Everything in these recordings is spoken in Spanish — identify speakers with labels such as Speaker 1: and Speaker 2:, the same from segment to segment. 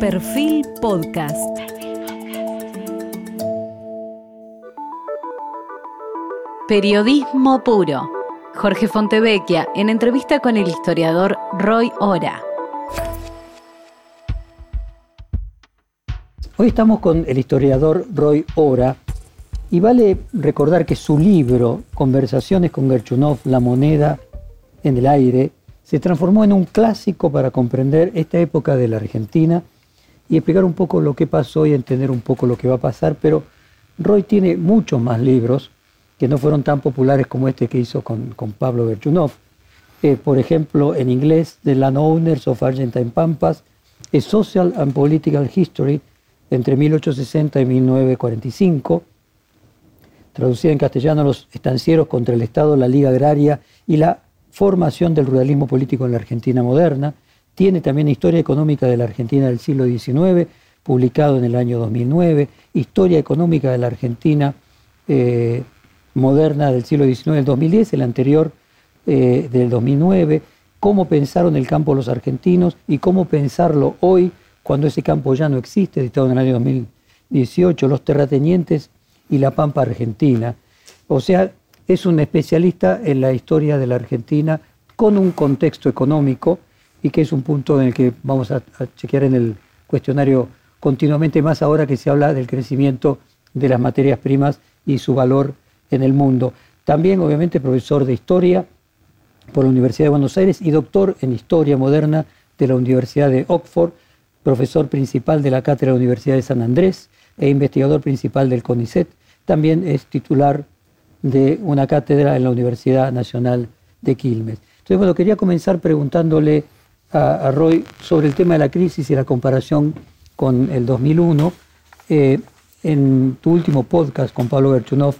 Speaker 1: Perfil Podcast. Periodismo puro. Jorge Fontevecchia en entrevista con el historiador Roy Ora.
Speaker 2: Hoy estamos con el historiador Roy Ora y vale recordar que su libro Conversaciones con Gerchunov, La moneda en el aire, se transformó en un clásico para comprender esta época de la Argentina y explicar un poco lo que pasó y entender un poco lo que va a pasar, pero Roy tiene muchos más libros que no fueron tan populares como este que hizo con, Pablo Berchunov. Eh, por ejemplo, en inglés, The Landowners of Argentine Pampas, A Social and Political History entre 1860 y 1945, traducida en castellano Los estancieros contra el Estado, la Liga Agraria y la formación del ruralismo político en la Argentina moderna. Tiene también Historia Económica de la Argentina del siglo XIX, publicado en el año 2009, Historia Económica de la Argentina eh, moderna del siglo XIX del 2010, el anterior eh, del 2009, cómo pensaron el campo los argentinos y cómo pensarlo hoy cuando ese campo ya no existe, editado en el año 2018, los terratenientes y la pampa argentina. O sea, es un especialista en la historia de la Argentina con un contexto económico y que es un punto en el que vamos a, chequear en el cuestionario continuamente más ahora que se habla del crecimiento de las materias primas y su valor en el mundo. También, obviamente, profesor de historia por la Universidad de Buenos Aires y doctor en historia moderna de la Universidad de Oxford, profesor principal de la Cátedra de la Universidad de San Andrés e investigador principal del CONICET. También es titular de una cátedra en la Universidad Nacional de Quilmes. Entonces, bueno, quería comenzar preguntándole a, Roy sobre el tema de la crisis y la comparación con el 2001. Eh, en tu último podcast con Pablo Berchunov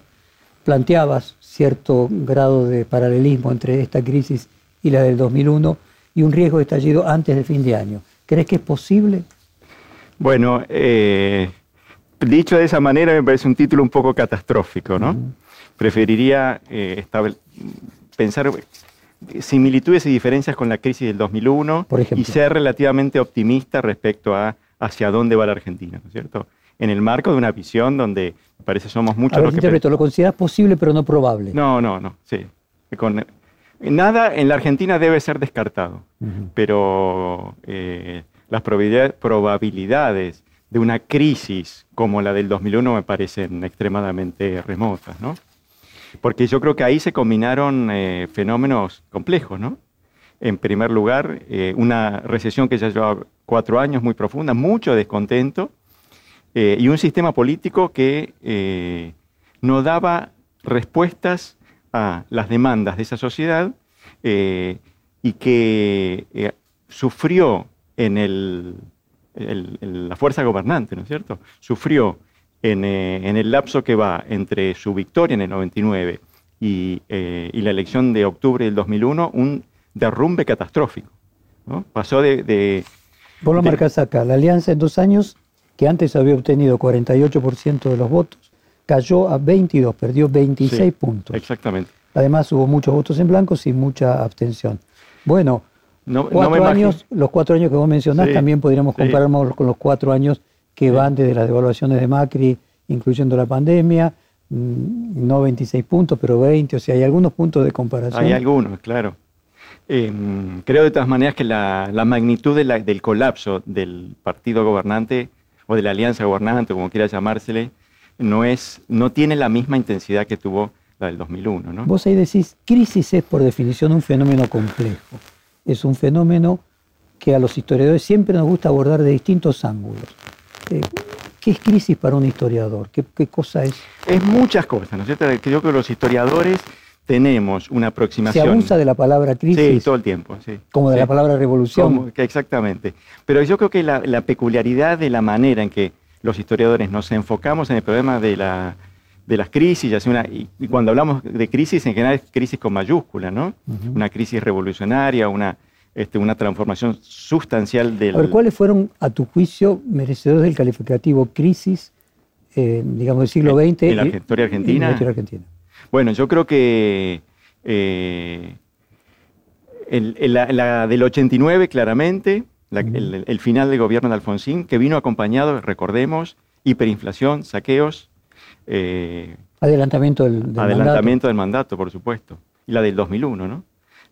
Speaker 2: planteabas cierto grado de paralelismo entre esta crisis y la del 2001 y un riesgo de estallido antes del fin de año. ¿Crees que es posible?
Speaker 3: Bueno, eh, dicho de esa manera me parece un título un poco catastrófico, ¿no? preferiría eh, pensar similitudes y diferencias con la crisis del 2001 y ser relativamente optimista respecto a hacia dónde va la Argentina, ¿no es cierto? En el marco de una visión donde parece somos muchos
Speaker 2: los que... ¿Lo consideras posible pero no probable?
Speaker 3: No, no, no, sí. nada en la Argentina debe ser descartado, pero eh, las probabilidades de una crisis como la del 2001 me parecen extremadamente remotas, ¿no? Porque yo creo que ahí se combinaron eh, fenómenos complejos, ¿no? En primer lugar, eh, una recesión que ya llevaba cuatro años muy profunda, mucho descontento, eh, y un sistema político que no daba respuestas a las demandas de esa sociedad y que sufrió en, la fuerza gobernante, ¿no es cierto? Sufrió eh, en, el lapso que va entre su victoria en el 99 eh, y, la elección de octubre del 2001, un derrumbe catastrófico. Pasó de...
Speaker 2: Vos lo marcas acá, la alianza en dos años, que antes había obtenido 48% de los votos, cayó a 22, perdió 26 puntos.
Speaker 3: Exactamente.
Speaker 2: Además hubo muchos votos en blanco y mucha abstención. Bueno, cuatro años, los cuatro años que vos mencionás también podríamos compararnos con los cuatro años que van desde las devaluaciones de Macri, incluyendo la pandemia, mm, no 26 puntos, pero 20, o sea, hay algunos puntos de comparación.
Speaker 3: Hay algunos, claro. Em, creo de todas maneras que la, magnitud del colapso del partido gobernante o de la alianza gobernante, como quiera llamársele, no, es, no tiene la misma intensidad que tuvo la del 2001. ¿no?
Speaker 2: Vos ahí decís, crisis es por definición un fenómeno complejo. Es un fenómeno que a los historiadores siempre nos gusta abordar de distintos ángulos. Eh, ¿Qué es crisis para un historiador? ¿Qué, cosa es?
Speaker 3: Es muchas cosas, ¿no es cierto? Creo que los historiadores tenemos una aproximación.
Speaker 2: Se abusa de la palabra crisis.
Speaker 3: Sí, todo el tiempo, sí.
Speaker 2: Como de la palabra revolución.
Speaker 3: exactamente. Pero yo creo que la, peculiaridad de la manera en que los historiadores nos enfocamos en el problema de, la, de las crisis, una, y, cuando hablamos de crisis, en general es crisis con mayúscula, ¿no? Una crisis revolucionaria, una este, una transformación sustancial del...
Speaker 2: A ver, ¿cuáles fueron, a tu juicio, merecedores del calificativo crisis, eh, digamos, del siglo XX?
Speaker 3: En la historia argentina. argentina. Bueno, yo creo que eh, la, del 89, claramente, el, final del gobierno de Alfonsín, que vino acompañado, recordemos, hiperinflación, saqueos.
Speaker 2: Eh, adelantamiento del,
Speaker 3: adelantamiento del mandato, por supuesto. Y la del 2001, ¿no?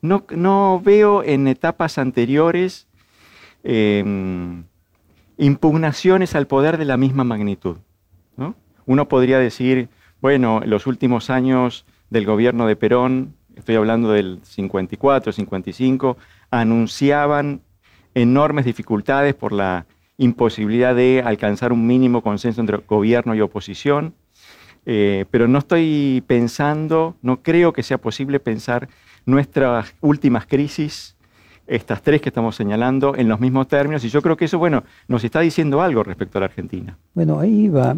Speaker 3: No, veo en etapas anteriores em, impugnaciones al poder de la misma magnitud. ¿no? Uno podría decir, bueno, los últimos años del gobierno de Perón, estoy hablando del 54, 55, anunciaban enormes dificultades por la imposibilidad de alcanzar un mínimo consenso entre gobierno y oposición. Eh, pero no estoy pensando, no creo que sea posible pensar nuestras últimas crisis, estas tres que estamos señalando, en los mismos términos. Y yo creo que eso, bueno, nos está diciendo algo respecto a la Argentina.
Speaker 2: Bueno, ahí va,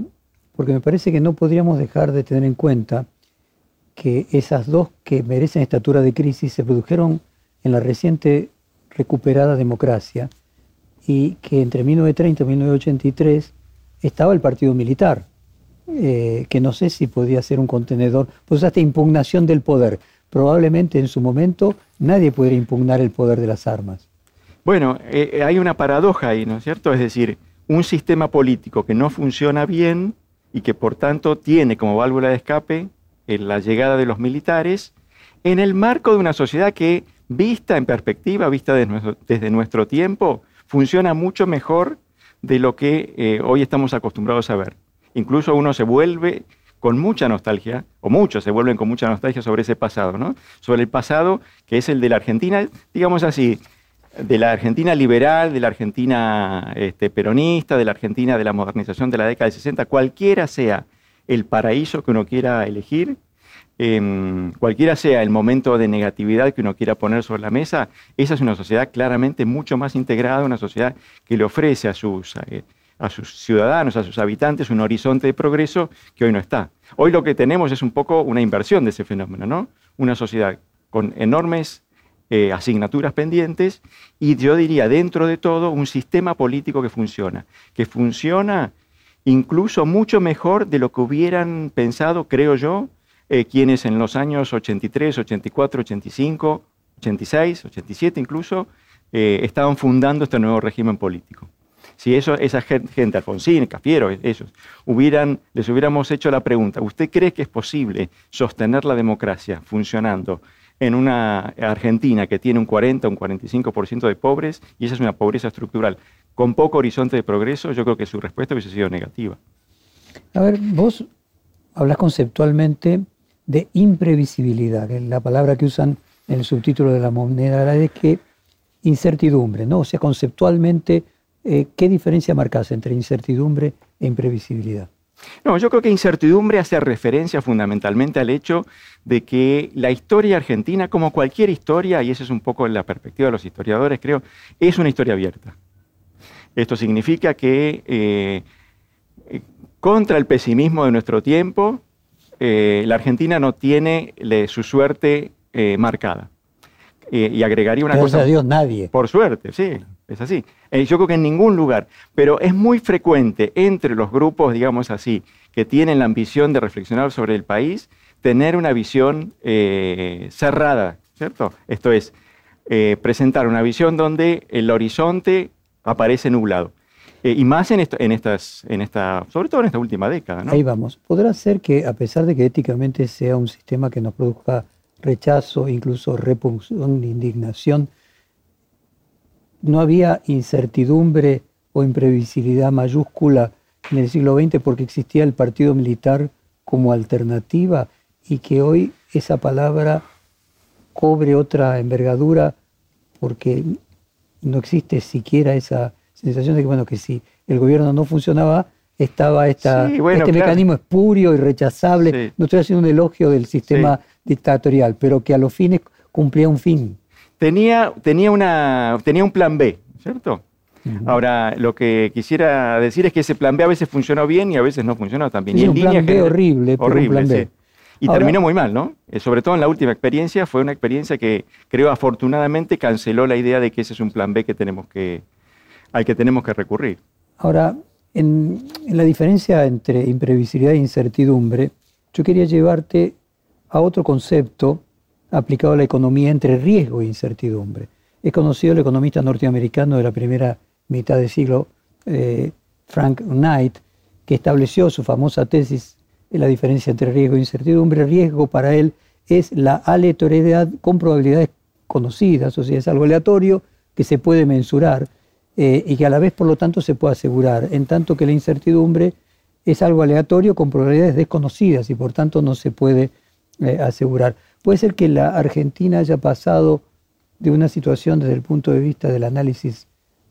Speaker 2: porque me parece que no podríamos dejar de tener en cuenta que esas dos que merecen estatura de crisis se produjeron en la reciente recuperada democracia y que entre 1930 y 1983 estaba el partido militar, eh, que no sé si podía ser un contenedor, pues hasta impugnación del poder. Probablemente en su momento nadie pudiera impugnar el poder de las armas.
Speaker 3: Bueno, eh, hay una paradoja ahí, ¿no es cierto? Es decir, un sistema político que no funciona bien y que por tanto tiene como válvula de escape eh, la llegada de los militares en el marco de una sociedad que vista en perspectiva, vista desde nuestro, tiempo, funciona mucho mejor de lo que eh, hoy estamos acostumbrados a ver. Incluso uno se vuelve con mucha nostalgia, o muchos se vuelven con mucha nostalgia sobre ese pasado, ¿no? Sobre el pasado que es el de la Argentina, digamos así, de la Argentina liberal, de la Argentina este, peronista, de la Argentina de la modernización de la década de 60, cualquiera sea el paraíso que uno quiera elegir, Em, cualquiera sea el momento de negatividad que uno quiera poner sobre la mesa, esa es una sociedad claramente mucho más integrada, una sociedad que le ofrece a sus, eh, a sus ciudadanos, a sus habitantes, un horizonte de progreso que hoy no está. Hoy lo que tenemos es un poco una inversión de ese fenómeno, ¿no? Una sociedad con enormes eh, asignaturas pendientes y yo diría dentro de todo un sistema político que funciona, que funciona incluso mucho mejor de lo que hubieran pensado, creo yo, eh, quienes en los años 83, 84, 85, 86, 87 incluso, eh, estaban fundando este nuevo régimen político. Si eso, esa gente, Alfonsín, Cafiero, ellos, les hubiéramos hecho la pregunta, ¿usted cree que es posible sostener la democracia funcionando en una Argentina que tiene un 40, un 45% de pobres, y esa es una pobreza estructural, con poco horizonte de progreso, yo creo que su respuesta hubiese sido negativa.
Speaker 2: A ver, vos hablas conceptualmente de imprevisibilidad, que es la palabra que usan en el subtítulo de la moneda, es que incertidumbre, ¿no? O sea, conceptualmente, eh, ¿qué diferencia marcas entre incertidumbre e imprevisibilidad?
Speaker 3: No, yo creo que incertidumbre hace referencia fundamentalmente al hecho de que la historia argentina, como cualquier historia, y esa es un poco la perspectiva de los historiadores, creo, es una historia abierta. Esto significa que eh, eh, contra el pesimismo de nuestro tiempo, eh, la Argentina no tiene su suerte eh, marcada. Y agregaría una cosa.
Speaker 2: a Dios, nadie.
Speaker 3: Por suerte, sí, es así. yo creo que en ningún lugar. Pero es muy frecuente entre los grupos, digamos así, que tienen la ambición de reflexionar sobre el país, tener una visión cerrada, ¿cierto? Esto es, presentar una visión donde el horizonte aparece nublado. Eh, y más en, esto, en, estas, en esta, sobre todo en esta última década.
Speaker 2: Ahí vamos. ¿Podrá ser que, a pesar de que éticamente sea un sistema que nos produzca rechazo, incluso repulsión, indignación, no había incertidumbre o imprevisibilidad mayúscula en el siglo XX porque existía el partido militar como alternativa y que hoy esa palabra cobre otra envergadura porque no existe siquiera esa sensación de que, bueno, que si el gobierno no funcionaba, estaba esta, este mecanismo espurio y rechazable. No estoy haciendo un elogio del sistema dictatorial, pero que a los fines cumplía un fin.
Speaker 3: Tenía, tenía, una, tenía un plan B, ¿cierto? Ahora, lo que quisiera decir es que ese plan B a veces funcionó bien y a veces no funcionó tan bien.
Speaker 2: y un plan B horrible, horrible, un plan B.
Speaker 3: Y terminó muy mal, ¿no? Eh, sobre todo en la última experiencia, fue una experiencia que creo afortunadamente canceló la idea de que ese es un plan B que tenemos que, al que tenemos que recurrir.
Speaker 2: Ahora, en, la diferencia entre imprevisibilidad e incertidumbre, yo quería llevarte a otro concepto aplicado a la economía entre riesgo e incertidumbre. Es conocido el economista norteamericano de la primera mitad del siglo, eh, Frank Knight, que estableció su famosa tesis de la diferencia entre riesgo e incertidumbre. Riesgo para él es la aleatoriedad con probabilidades conocidas, o sea, es algo aleatorio que se puede mensurar eh, y que a la vez, por lo tanto, se puede asegurar, en tanto que la incertidumbre es algo aleatorio con probabilidades desconocidas y por tanto no se puede eh, asegurar. Puede ser que la Argentina haya pasado de una situación desde el punto de vista del análisis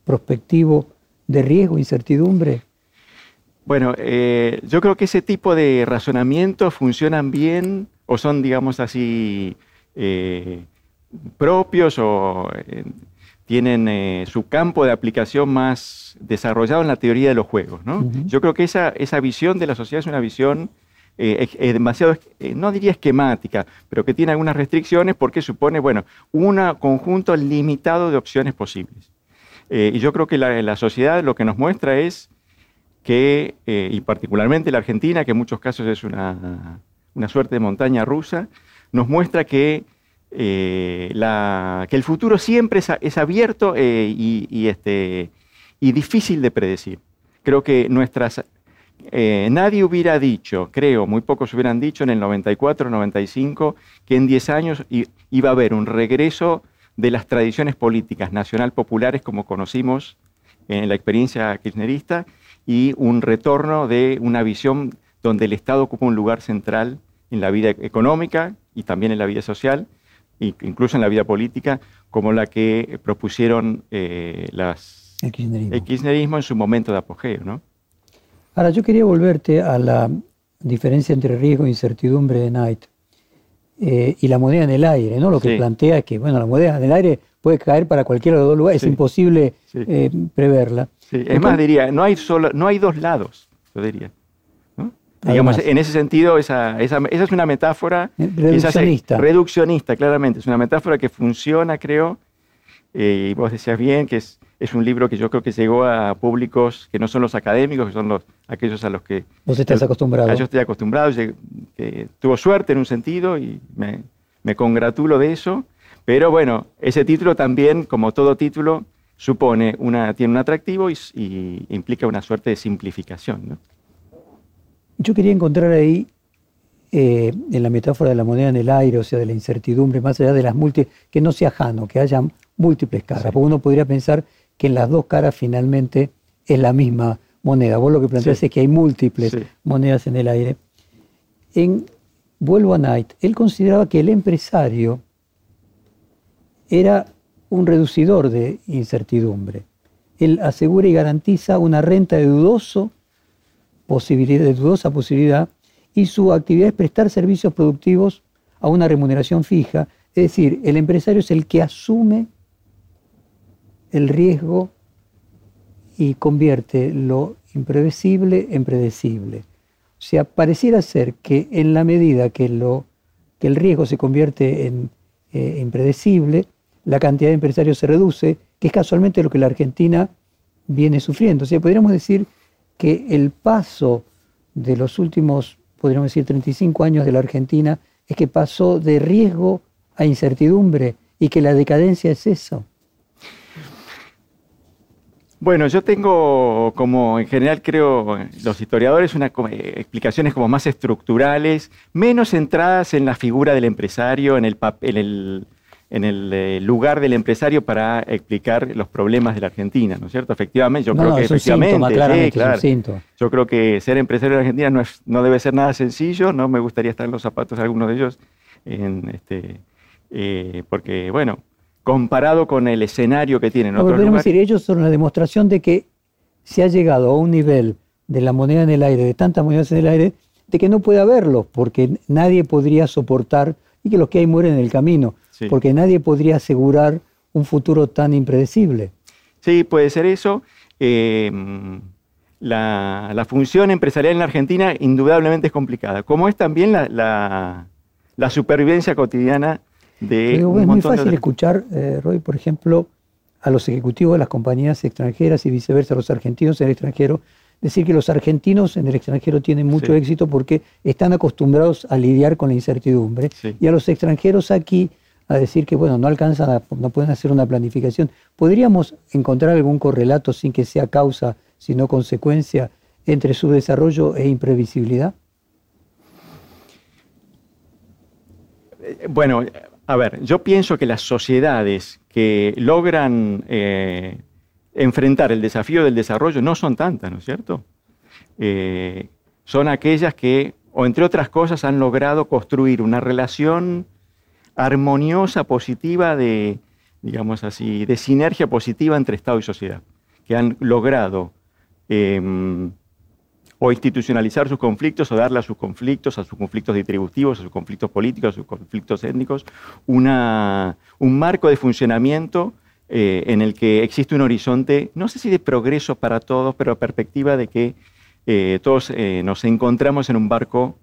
Speaker 2: prospectivo de riesgo, incertidumbre?
Speaker 3: Bueno, eh, yo creo que ese tipo de razonamientos funcionan bien o son, digamos así, eh, propios o eh, tienen su campo de aplicación más desarrollado en la teoría de los juegos. ¿no? Yo creo que esa, esa visión de la sociedad es una visión demasiado, no diría esquemática, pero que tiene algunas restricciones porque supone, bueno, un conjunto limitado de opciones posibles. Eh, y yo creo que la, sociedad lo que nos muestra es que, eh, y particularmente la Argentina, que en muchos casos es una, suerte de montaña rusa, nos muestra que, eh, que el futuro siempre es, abierto y, este, y difícil de predecir. Creo que nuestras nadie hubiera dicho, creo, muy pocos hubieran dicho en el 94, 95, que en 10 años iba a haber un regreso de las tradiciones políticas nacional populares como conocimos en la experiencia kirchnerista y un retorno de una visión donde el Estado ocupa un lugar central en la vida económica y también en la vida social, incluso en la vida política, como la que propusieron eh, las,
Speaker 2: el,
Speaker 3: kirchnerismo. en su momento de apogeo. ¿no?
Speaker 2: Ahora, yo quería volverte a la diferencia entre riesgo e incertidumbre de Knight. Eh, y la moneda en el aire, ¿no? Lo que plantea es que, bueno, la moneda en el aire puede caer para cualquiera de los dos lugares, es imposible eh, preverla.
Speaker 3: Es más, diría, no hay, solo, no hay dos lados, yo diría. Digamos, en ese sentido, esa, esa, esa, es una metáfora
Speaker 2: reduccionista.
Speaker 3: reduccionista, claramente. Es una metáfora que funciona, creo, eh, y vos decías bien que es, es un libro que yo creo que llegó a públicos que no son los académicos, que son los, aquellos a los que...
Speaker 2: Vos estás acostumbrado.
Speaker 3: Yo estoy acostumbrado, tuvo suerte en un sentido y me, me, congratulo de eso, pero bueno, ese título también, como todo título, supone una, tiene un atractivo y, implica una suerte de simplificación. ¿no?
Speaker 2: Yo quería encontrar ahí, eh, en la metáfora de la moneda en el aire, o sea, de la incertidumbre, más allá de las múltiples, que no sea ajano, que haya múltiples caras, porque uno podría pensar que en las dos caras finalmente es la misma moneda. Vos lo que planteas es que hay múltiples monedas en el aire. En Vuelvo a Knight, él consideraba que el empresario era un reducidor de incertidumbre. Él asegura y garantiza una renta de, dudoso posibilidad, de dudosa posibilidad y su actividad es prestar servicios productivos a una remuneración fija. Es decir, el empresario es el que asume el riesgo y convierte lo imprevisible en predecible. O sea, pareciera ser que en la medida que, lo, que el riesgo se convierte en eh, impredecible, la cantidad de empresarios se reduce, que es casualmente lo que la Argentina viene sufriendo. O sea, podríamos decir que el paso de los últimos, podríamos decir, 35 años de la Argentina es que pasó de riesgo a incertidumbre y que la decadencia es eso.
Speaker 3: Bueno, yo tengo como en general creo los historiadores unas eh, explicaciones como más estructurales, menos centradas en la figura del empresario, en el, en el, eh, lugar del empresario para explicar los problemas de la Argentina, ¿no es cierto? Efectivamente, yo creo que efectivamente, claro, yo creo que ser empresario en Argentina no, es, no debe ser nada sencillo, no me gustaría estar en los zapatos de alguno de ellos, en este, eh, porque bueno, comparado con el escenario que tienen otros
Speaker 2: lugares. decir, ellos son la demostración de que se ha llegado a un nivel de la moneda en el aire, de tantas monedas en el aire, de que no puede haberlo, porque nadie podría soportar, y que los que hay mueren en el camino, porque nadie podría asegurar un futuro tan impredecible.
Speaker 3: Sí, puede ser eso. Eh, la, función empresarial en la Argentina indudablemente es complicada, como es también la, la supervivencia cotidiana es
Speaker 2: muy fácil escuchar, eh, Roy, por ejemplo, a los ejecutivos de las compañías extranjeras y viceversa, a los argentinos en el extranjero, decir que los argentinos en el extranjero tienen mucho éxito porque están acostumbrados a lidiar con la incertidumbre y a los extranjeros aquí a decir que bueno, no alcanzan, no pueden hacer una planificación. ¿Podríamos encontrar algún correlato sin que sea causa, sino consecuencia entre su desarrollo e imprevisibilidad?
Speaker 3: Eh, bueno, a ver, yo pienso que las sociedades que logran eh, enfrentar el desafío del desarrollo no son tantas, ¿no es cierto? Eh, son aquellas que, o entre otras cosas, han logrado construir una relación armoniosa, positiva, de, digamos así, de sinergia positiva entre Estado y sociedad, que han logrado em, o institucionalizar sus conflictos o darle a sus conflictos, a sus conflictos distributivos, a sus conflictos políticos, a sus conflictos étnicos, una, un marco de funcionamiento eh, en el que existe un horizonte, no sé si de progreso para todos, pero perspectiva de que eh, todos eh, nos encontramos en un barco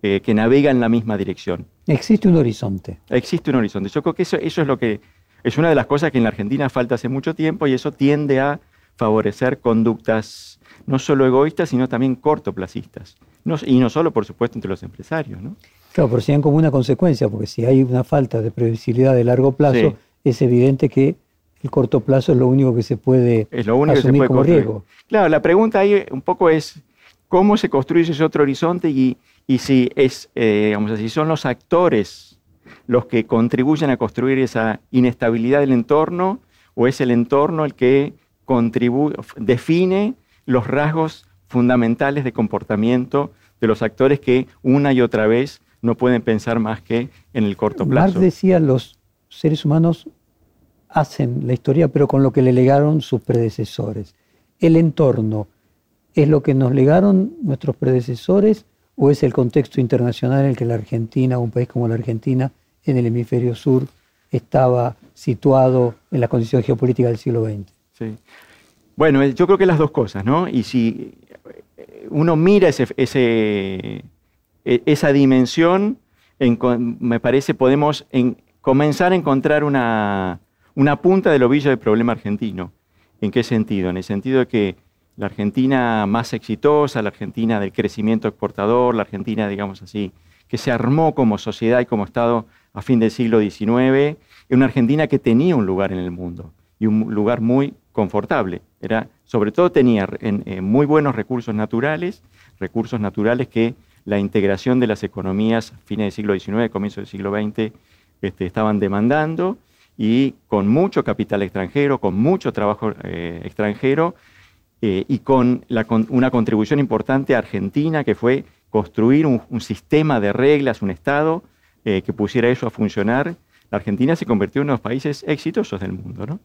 Speaker 3: que navega en la misma dirección.
Speaker 2: Existe un horizonte.
Speaker 3: Existe un horizonte. Yo creo que eso, eso es lo que es una de las cosas que en la Argentina falta hace mucho tiempo y eso tiende a favorecer conductas no solo egoístas, sino también cortoplacistas. y no solo, por supuesto, entre los empresarios. ¿no?
Speaker 2: Claro, pero sean como una consecuencia, porque si hay una falta de previsibilidad de largo plazo, es evidente que el corto plazo es lo único que se puede
Speaker 3: es lo único asumir que se puede como riesgo. Claro, la pregunta ahí un poco es cómo se construye ese otro horizonte y, y si es, eh, digamos así, son los actores los que contribuyen a construir esa inestabilidad del entorno o es el entorno el que define los rasgos fundamentales de comportamiento de los actores que una y otra vez no pueden pensar más que en el corto plazo.
Speaker 2: Marx decía los seres humanos hacen la historia, pero con lo que le legaron sus predecesores. El entorno es lo que nos legaron nuestros predecesores o es el contexto internacional en el que la Argentina, un país como la Argentina, en el hemisferio sur, estaba situado en la condición geopolítica del siglo XX.
Speaker 3: Sí. Bueno, yo creo que las dos cosas, ¿no? Y si uno mira e, esa dimensión, me parece podemos comenzar a encontrar una, una punta del ovillo del problema argentino. ¿En qué sentido? En el sentido de que la Argentina más exitosa, la Argentina del crecimiento exportador, la Argentina, digamos así, que se armó como sociedad y como Estado a fin del siglo XIX, es una Argentina que tenía un lugar en el mundo y un lugar muy confortable. Era, sobre todo tenía muy buenos recursos naturales, recursos naturales que la integración de las economías fines del siglo XIX, comienzo del siglo XX, este, estaban demandando y con mucho capital extranjero, con mucho trabajo eh, extranjero eh, y con, una contribución importante a Argentina, que fue construir un, sistema de reglas, un Estado eh, que pusiera eso a funcionar. La Argentina se convirtió en uno de los países exitosos del mundo. ¿no?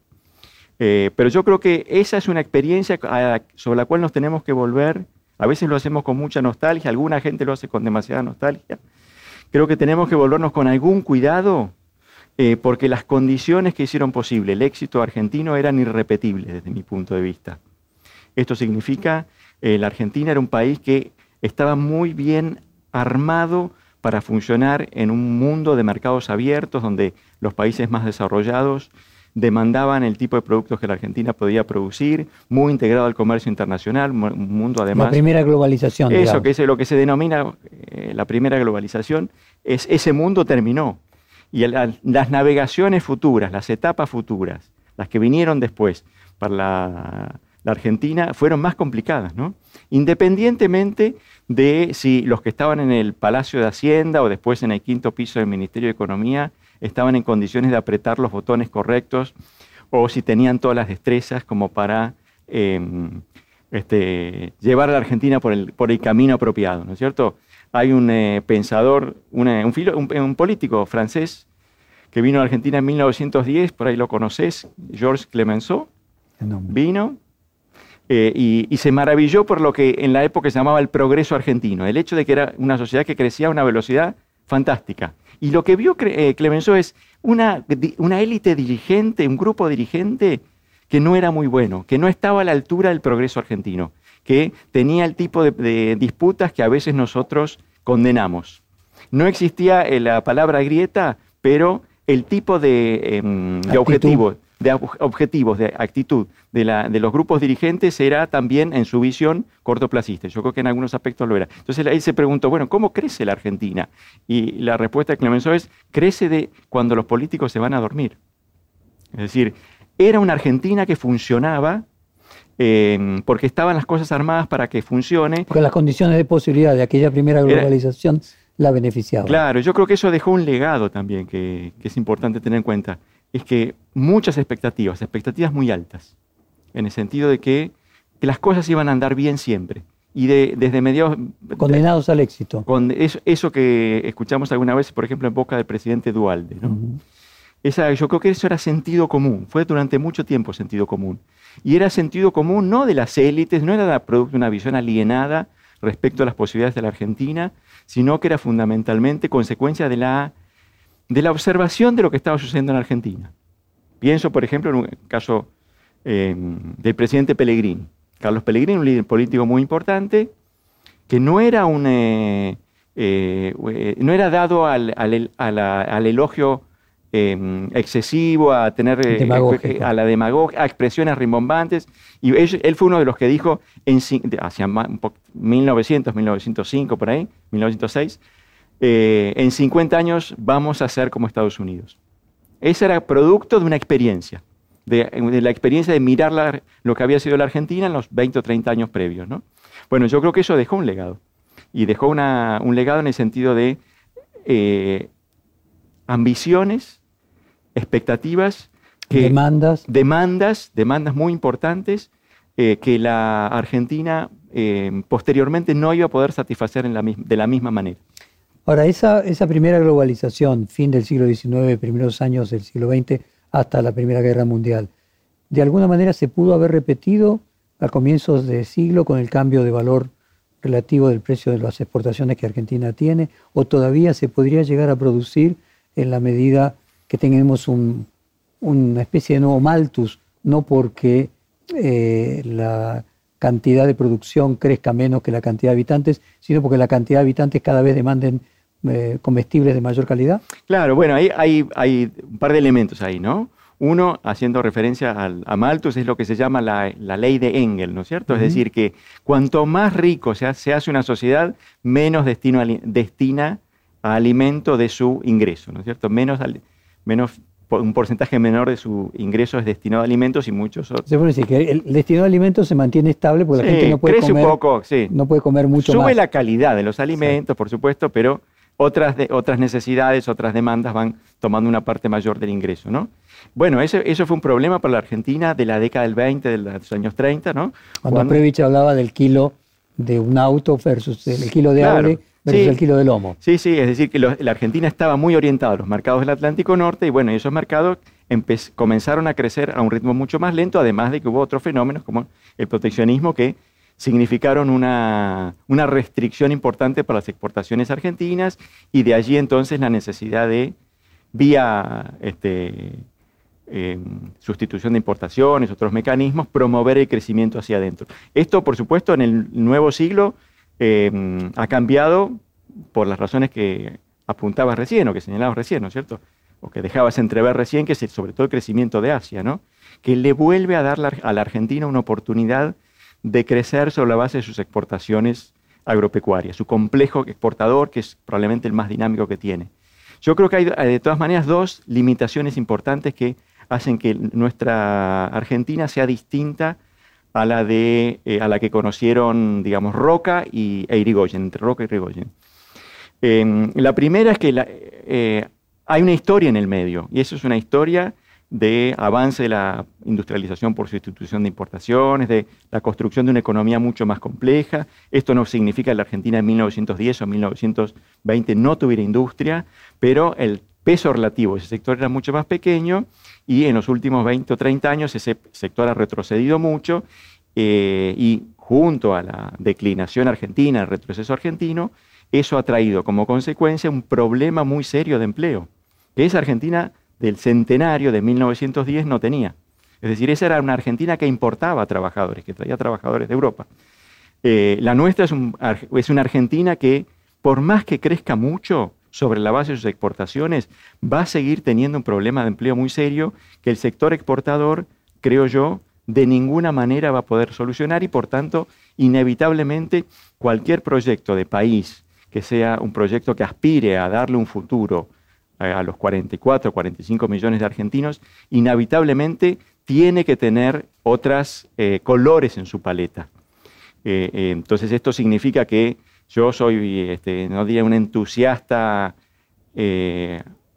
Speaker 3: Pero yo creo que esa es una experiencia sobre la cual nos tenemos que volver. A veces lo hacemos con mucha nostalgia, alguna gente lo hace con demasiada nostalgia. Creo que tenemos que volvernos con algún cuidado eh, porque las condiciones que hicieron posible el éxito argentino eran irrepetibles desde mi punto de vista. Esto significa que eh, la Argentina era un país que estaba muy bien armado para funcionar en un mundo de mercados abiertos donde los países más desarrollados demandaban el tipo de productos que la Argentina podía producir, muy integrado al comercio internacional, un mundo además...
Speaker 2: La primera globalización.
Speaker 3: Eso, que es lo que se denomina eh, la primera globalización, es, ese mundo terminó. Y las navegaciones futuras, las etapas futuras, las que vinieron después para la, Argentina, fueron más complicadas, ¿no? Independientemente de si los que estaban en el Palacio de Hacienda o después en el quinto piso del Ministerio de Economía estaban en condiciones de apretar los botones correctos o si tenían todas las destrezas como para em, este, llevar a la Argentina por el, por el camino apropiado, ¿no es cierto? Hay un eh, pensador, un, político francés que vino a Argentina en 1910, por ahí lo conoces, Georges Clemenceau. Vino eh, y, se maravilló por lo que en la época se llamaba el progreso argentino, el hecho de que era una sociedad que crecía a una velocidad fantástica. Y lo que vio eh, Clemenceau es una, una élite dirigente, un grupo dirigente que no era muy bueno, que no estaba a la altura del progreso argentino que tenía el tipo de, disputas que a veces nosotros condenamos. No existía eh, la palabra grieta, pero el tipo de, em, objetivo, de objetivos, de actitud de, de, los grupos dirigentes era también, en su visión, cortoplacista. Yo creo que en algunos aspectos lo era. Entonces él se preguntó, bueno, ¿cómo crece la Argentina? Y la respuesta de Clemenceau es, crece de cuando los políticos se van a dormir. Es decir, era una Argentina que funcionaba eh, porque estaban las cosas armadas para que funcione.
Speaker 2: Porque las condiciones de posibilidad de aquella primera globalización la beneficiaban.
Speaker 3: Claro, yo creo que eso dejó un legado también que, es importante tener en cuenta. Es que muchas expectativas, expectativas muy altas, en el sentido de que, las cosas iban a andar bien siempre. Y de, desde mediados...
Speaker 2: Condenados al éxito.
Speaker 3: Con eso, eso, que escuchamos alguna vez, por ejemplo, en boca del presidente Dualde. ¿no? Esa, yo creo que eso era sentido común, fue durante mucho tiempo sentido común. Y era sentido común no de las élites, no era producto de una visión alienada respecto a las posibilidades de la Argentina, sino que era fundamentalmente consecuencia de la, de la observación de lo que estaba sucediendo en Argentina. Pienso, por ejemplo, en un caso eh, del presidente Pellegrini. Carlos Pellegrini, un líder político muy importante, que no era, un, eh, eh, no era dado al, al elogio excesivo, a tener a la demagogia, a expresiones rimbombantes. Y él, fue uno de los que dijo en, hacia 1900, 1905, por ahí, 1906, eh, en 50 años vamos a ser como Estados Unidos. Ese era producto de una experiencia, de, la experiencia de mirar lo que había sido la Argentina en los 20 o 30 años previos. ¿no? Bueno, yo creo que eso dejó un legado. Y dejó un legado en el sentido de eh, ambiciones expectativas,
Speaker 2: demandas.
Speaker 3: demandas, demandas muy importantes eh, que la Argentina eh, posteriormente no iba a poder satisfacer en la, de la misma manera.
Speaker 2: Ahora, esa, esa primera globalización, fin del siglo XIX, primeros años del siglo XX, hasta la Primera Guerra Mundial, ¿de alguna manera se pudo haber repetido a comienzos de siglo con el cambio de valor relativo del precio de las exportaciones que Argentina tiene? ¿O todavía se podría llegar a producir en la medida que tengamos una especie de nuevo maltus, no porque eh, la cantidad de producción crezca menos que la cantidad de habitantes, sino porque la cantidad de habitantes cada vez demanden eh, comestibles de mayor calidad?
Speaker 3: Claro, bueno, hay, hay, hay, un par de elementos ahí, ¿no? Uno, haciendo referencia a Malthus, es lo que se llama la, ley de Engel, ¿no es cierto? Es decir, que cuanto más rico se hace, una sociedad, menos destino, destina a alimento de su ingreso, ¿no es cierto? Menos menos un porcentaje menor de su ingreso es destinado a alimentos y muchos otros.
Speaker 2: Se puede decir que el destinado a alimentos se mantiene estable porque la gente no puede comer,
Speaker 3: un poco, sí.
Speaker 2: no puede comer mucho
Speaker 3: Sube
Speaker 2: más.
Speaker 3: Sube la calidad de los alimentos, por supuesto, pero otras, de, otras necesidades, otras demandas van tomando una parte mayor del ingreso, ¿no? Bueno, ese, eso fue un problema para la Argentina de la década del 20, de los años 30, ¿no?
Speaker 2: Cuando, Cuando Previch hablaba del kilo de un auto versus el kilo de claro versus el kilo de lomo.
Speaker 3: Sí, sí, es decir, que la Argentina estaba muy orientada a los mercados del Atlántico Norte y bueno, esos mercados comenzaron a crecer a un ritmo mucho más lento, además de que hubo otros fenómenos como el proteccionismo que significaron una, una restricción importante para las exportaciones argentinas y de allí entonces la necesidad de, vía este, em, sustitución de importaciones, otros mecanismos, promover el crecimiento hacia adentro. Esto, por supuesto, en el nuevo siglo Em, ha cambiado por las razones que apuntabas recién o que señalabas recién, ¿no es cierto? O que dejabas entrever recién, que es sobre todo el crecimiento de Asia, ¿no? Que le vuelve a dar a la Argentina una oportunidad de crecer sobre la base de sus exportaciones agropecuarias, su complejo exportador, que es probablemente el más dinámico que tiene. Yo creo que hay de todas maneras dos limitaciones importantes que hacen que nuestra Argentina sea distinta a la, de, eh, a la que conocieron, digamos, Roca y, e Irigoyen, entre Roca y Irigoyen. Em, la primera es que eh, hay una historia en el medio, y eso es una historia de avance de la industrialización por sustitución de importaciones, de la construcción de una economía mucho más compleja. Esto no significa que la Argentina en 1910 o 1920 no tuviera industria, pero el peso relativo de ese sector era mucho más pequeño y en los últimos 20 o 30 años ese sector ha retrocedido mucho eh, y junto a la declinación argentina, el retroceso argentino, eso ha traído como consecuencia un problema muy serio de empleo, que esa Argentina del centenario de 1910 no tenía. Es decir, esa era una Argentina que importaba trabajadores, que traía trabajadores de Europa. Eh, la nuestra es, es una Argentina que, por más que crezca mucho, sobre la base de sus exportaciones, va a seguir teniendo un problema de empleo muy serio que el sector exportador, creo yo, de ninguna manera va a poder solucionar y por tanto, inevitablemente, cualquier proyecto de país que sea un proyecto que aspire a darle un futuro a los 44, 45 millones de argentinos, inevitablemente tiene que tener otros eh, colores en su paleta. Eh, eh, entonces esto significa que yo soy, este, no diría un entusiasta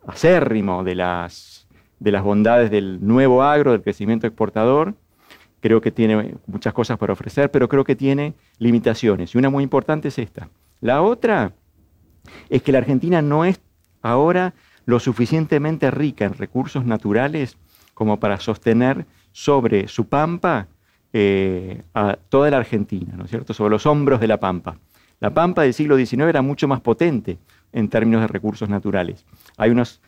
Speaker 3: acérrimo de las, de las bondades del nuevo agro, del crecimiento exportador. Creo que tiene muchas cosas para ofrecer, pero creo que tiene limitaciones. Y una muy importante es esta. La otra es que la Argentina no es ahora lo suficientemente rica en recursos naturales como para sostener sobre su pampa eh, a toda la Argentina, ¿no es cierto? Sobre los hombros de la pampa. La pampa del siglo XIX era mucho más potente en términos de recursos naturales. Hay, unos,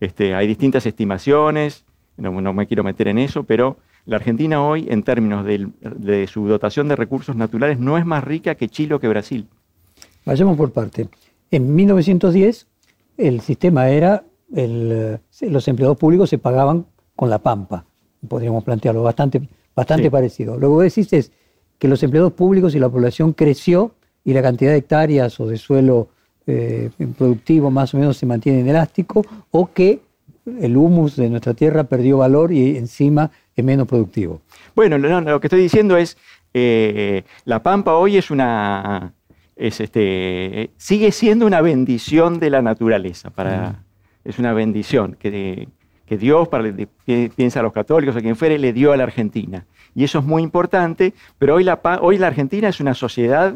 Speaker 3: este, hay distintas estimaciones, no, me quiero meter en eso, pero la Argentina hoy, en términos de, de su dotación de recursos naturales, no es más rica que Chile o que Brasil.
Speaker 2: Vayamos por parte. En 1910 el sistema era, el, eh, los empleados públicos se pagaban con la pampa, podríamos plantearlo, bastante, bastante parecido. Luego decís es que los empleados públicos y la población creció y la cantidad de hectáreas o de suelo eh, productivo más o menos se mantiene inelástico, o que el humus de nuestra tierra perdió valor y encima es menos productivo.
Speaker 3: Bueno, lo que estoy diciendo es, eh, la pampa hoy es una es este, sigue siendo una bendición de la naturaleza. Para, Es una bendición que, que Dios, para, piensa a los católicos, a quien fuere, le dio a la Argentina. Y eso es muy importante, pero hoy la, hoy la Argentina es una sociedad,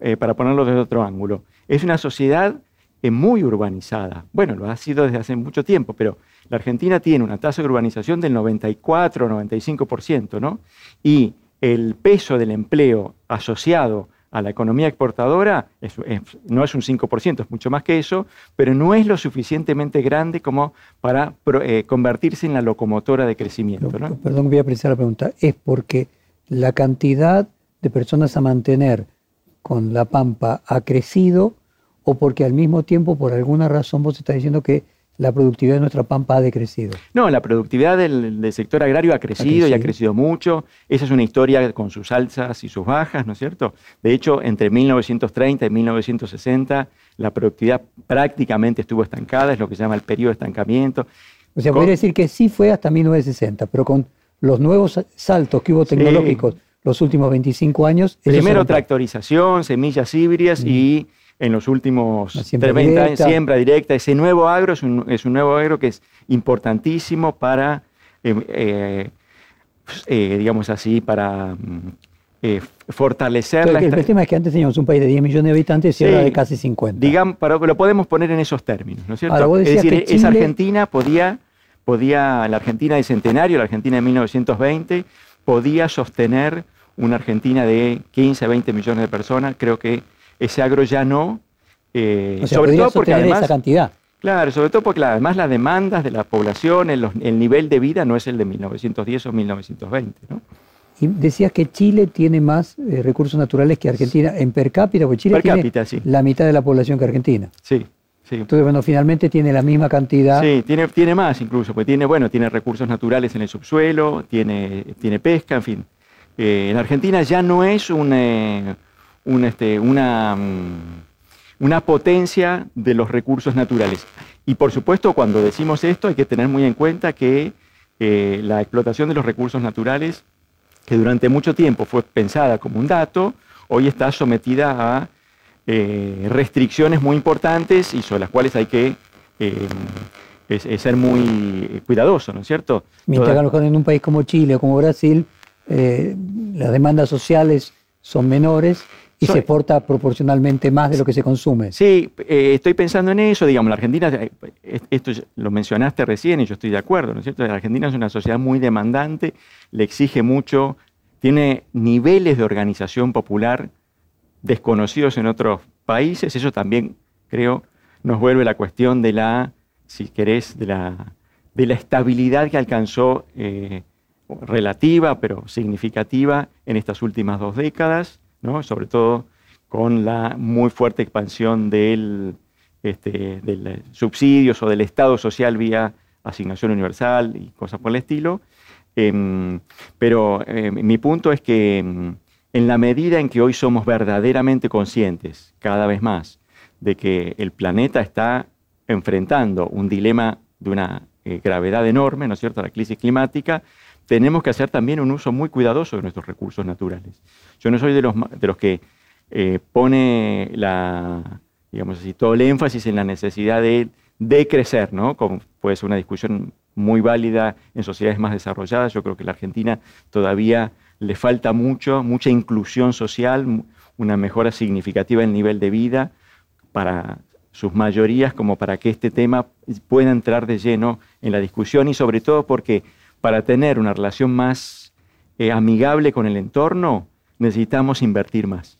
Speaker 3: eh, para ponerlo desde otro ángulo, es una sociedad eh, muy urbanizada. Bueno, lo ha sido desde hace mucho tiempo, pero la Argentina tiene una tasa de urbanización del 94-95%, ¿no? Y el peso del empleo asociado a la economía exportadora no es un 5%, es mucho más que eso, pero no es lo suficientemente grande como para eh, convertirse en la locomotora de crecimiento.
Speaker 2: Perdón, voy a precisar la pregunta. ¿Es porque la cantidad de personas a mantener con la Pampa ha crecido o porque al mismo tiempo, por alguna razón, vos estás diciendo que la productividad de nuestra pampa ha decrecido.
Speaker 3: No, la productividad del, sector agrario ha crecido, y ha crecido mucho. Esa es una historia con sus alzas y sus bajas, ¿no es cierto? De hecho, entre 1930 y 1960 la productividad prácticamente estuvo estancada, es lo que se llama el periodo de estancamiento.
Speaker 2: O sea, podría decir que sí fue hasta 1960, pero con los nuevos saltos que hubo tecnológicos los últimos 25 años.
Speaker 3: Primero tractorización, semillas híbridas y en los últimos 30 años, siembra directa. Ese nuevo agro es un, es un, nuevo agro que es importantísimo para, eh, eh, eh, digamos así, para mm, fortalecer
Speaker 2: la... El, tema es que antes teníamos un país de 10 millones de habitantes y ahora de casi 50.
Speaker 3: Digamos, pero lo podemos poner en esos términos, ¿no es cierto? es decir, esa Argentina podía, podía, la Argentina de centenario, la Argentina de 1920, podía sostener una Argentina de 15 20 millones de personas, creo que ese agro ya no.
Speaker 2: Eh, sobre todo porque además, esa cantidad.
Speaker 3: Claro, sobre todo porque además las demandas de la población, el, nivel de vida no es el de 1910 o 1920. ¿no?
Speaker 2: Y decías que Chile tiene más eh, recursos naturales que Argentina en per cápita, porque Chile tiene la mitad de la población que Argentina.
Speaker 3: Sí, sí.
Speaker 2: Entonces, bueno, finalmente tiene la misma cantidad.
Speaker 3: Sí, tiene, tiene más incluso, porque tiene, bueno, tiene recursos naturales en el subsuelo, tiene, tiene pesca, en fin. Eh, en Argentina ya no es un, este, una, mm, una potencia de los recursos naturales. Y por supuesto, cuando decimos esto, hay que tener muy en cuenta que eh, la explotación de los recursos naturales, que durante mucho tiempo fue pensada como un dato, hoy está sometida a eh, restricciones muy importantes y sobre las cuales hay que eh, ser muy cuidadoso, ¿no es cierto?
Speaker 2: Mientras en un país como Chile o como Brasil, las demandas sociales son menores y se exporta proporcionalmente más de lo que se consume.
Speaker 3: Sí, eh, estoy pensando en eso, digamos, la Argentina, eh, esto lo mencionaste recién y yo estoy de acuerdo, ¿no es cierto? La Argentina es una sociedad muy demandante, le exige mucho, tiene niveles de organización popular desconocidos en otros países, eso también creo nos vuelve la cuestión de la, si querés, de la, de la estabilidad que alcanzó eh, relativa, pero significativa en estas últimas dos décadas sobre todo con la muy fuerte expansión del, este, de subsidios o del Estado social vía asignación universal y cosas por el estilo. Em, pero em, mi punto es que em, en la medida en que hoy somos verdaderamente conscientes, cada vez más, de que el planeta está enfrentando un dilema de una eh, gravedad enorme, ¿no es cierto?, la crisis climática, tenemos que hacer también un uso muy cuidadoso de nuestros recursos naturales. Yo no soy de los, de los que eh, pone la, digamos así, todo el énfasis en la necesidad de, de crecer, ¿no? Como puede ser una discusión muy válida en sociedades más desarrolladas. Yo creo que la Argentina todavía le falta mucho, mucha inclusión social, una mejora significativa en el nivel de vida para sus mayorías como para que este tema pueda entrar de lleno en la discusión y sobre todo porque para tener una relación más eh, amigable con el entorno necesitamos invertir más.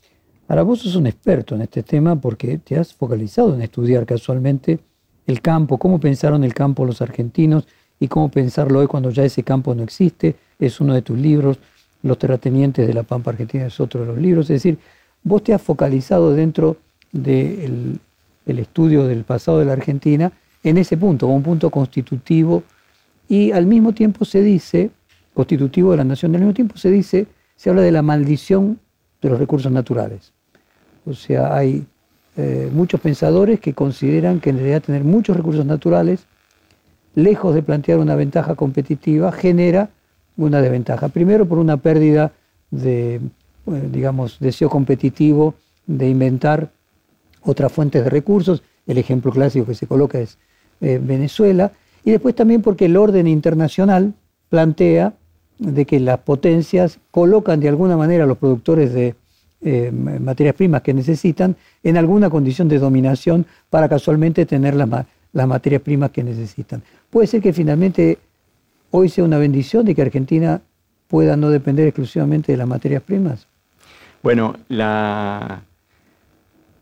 Speaker 2: Ahora vos sos un experto en este tema porque te has focalizado en estudiar casualmente el campo, cómo pensaron el campo los argentinos y cómo pensarlo hoy cuando ya ese campo no existe. Es uno de tus libros. Los terratenientes de la Pampa Argentina es otro de los libros. Es decir, vos te has focalizado dentro del estudio del pasado de la Argentina en ese punto, un punto constitutivo y al mismo tiempo se dice, constitutivo de la nación, al mismo tiempo se dice, se habla de la maldición de los recursos naturales. O sea, hay eh, muchos pensadores que consideran que en realidad tener muchos recursos naturales, lejos de plantear una ventaja competitiva, genera una desventaja. Primero por una pérdida de, digamos, deseo competitivo de inventar otras fuentes de recursos. El ejemplo clásico que se coloca es eh, Venezuela. Y después también porque el orden internacional plantea de que las potencias colocan de alguna manera a los productores de eh, materias primas que necesitan en alguna condición de dominación para casualmente tener las materias primas que necesitan. Puede ser que finalmente hoy sea una bendición de que Argentina pueda no depender exclusivamente de las materias primas?
Speaker 3: Bueno, la,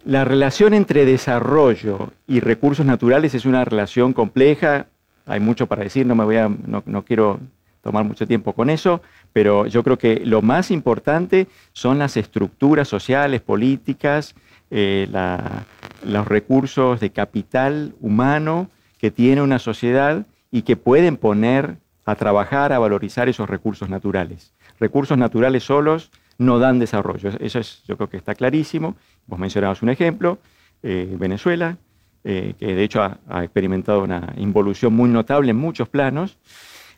Speaker 3: la relación entre desarrollo y recursos naturales es una relación compleja. Hay mucho para decir, no me voy a, no, quiero tomar mucho tiempo con eso, pero yo creo que lo más importante son las estructuras sociales, políticas, eh, los recursos de capital humano que tiene una sociedad y que pueden poner a trabajar, a valorizar esos recursos naturales. Recursos naturales solos no dan desarrollo. Eso es, yo creo que está clarísimo. Vos mencionabas un ejemplo, eh, Venezuela, eh, que de hecho ha, experimentado una involución muy notable en muchos planos.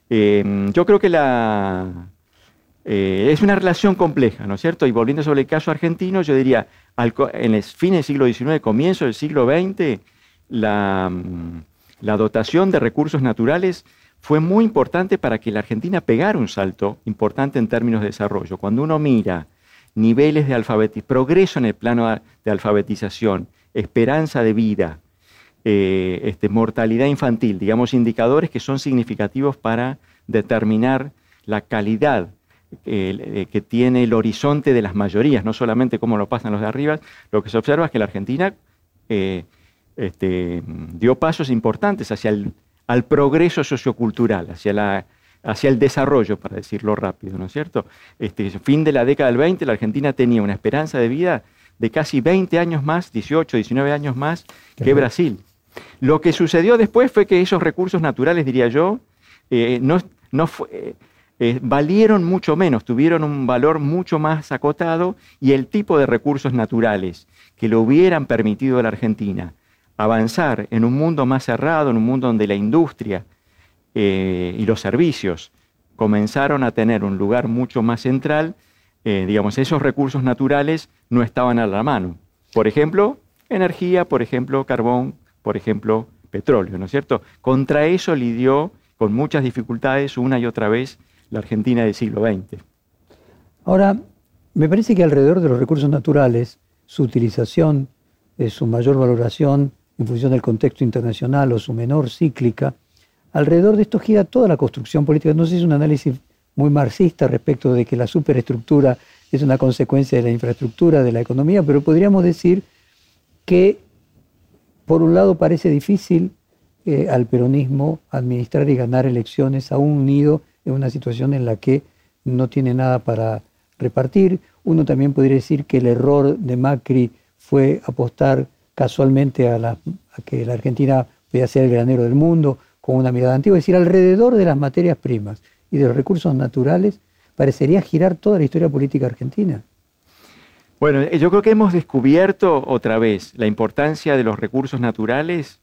Speaker 3: Eh, yo creo que la, es una relación compleja, ¿no es cierto? Y volviendo sobre el caso argentino, yo diría, en el fin del siglo XIX, comienzo del siglo XX, la, la dotación de recursos naturales fue muy importante para que la Argentina pegara un salto importante en términos de desarrollo. Cuando uno mira niveles de alfabetización, progreso en el plano de alfabetización, esperanza de vida, eh, este, mortalidad infantil, digamos, indicadores que son significativos para determinar la calidad eh, que tiene el horizonte de las mayorías, no solamente cómo lo pasan los de arriba, lo que se observa es que la Argentina eh, este, dio pasos importantes hacia el al progreso sociocultural, hacia, la, hacia el desarrollo, para decirlo rápido, ¿no es cierto? Este, fin de la década del 20, la Argentina tenía una esperanza de vida de casi 20 años más, 18, 19 años más que Brasil. Lo que sucedió después fue que esos recursos naturales, diría yo, eh, no, eh, eh, valieron mucho menos, tuvieron un valor mucho más acotado y el tipo de recursos naturales que lo hubieran permitido a la Argentina avanzar en un mundo más cerrado, en un mundo donde la industria y los servicios comenzaron a tener un lugar mucho más central, digamos, esos recursos naturales no estaban a la mano. Por ejemplo, energía, por ejemplo, carbón, por ejemplo, petróleo, ¿no es cierto? Contra eso lidió con muchas dificultades una y otra vez la Argentina del siglo XX.
Speaker 2: Ahora, me parece que alrededor de los recursos naturales, su utilización, eh, su mayor valoración, en función del contexto internacional o su menor cíclica, alrededor de esto gira toda la construcción política. No sé si es un análisis muy marxista respecto de que la superestructura es una consecuencia de la infraestructura, de la economía, pero podríamos decir que, por un lado, parece difícil eh, al peronismo administrar y ganar elecciones aún unido en una situación en la que no tiene nada para repartir. Uno también podría decir que el error de Macri fue apostar casualmente a, a que la Argentina podía ser el granero del mundo, con una mirada antigua, es decir, alrededor de las materias primas y de los recursos naturales, parecería girar toda la historia política argentina.
Speaker 3: Bueno, eh, yo creo que hemos descubierto otra vez la importancia de los recursos naturales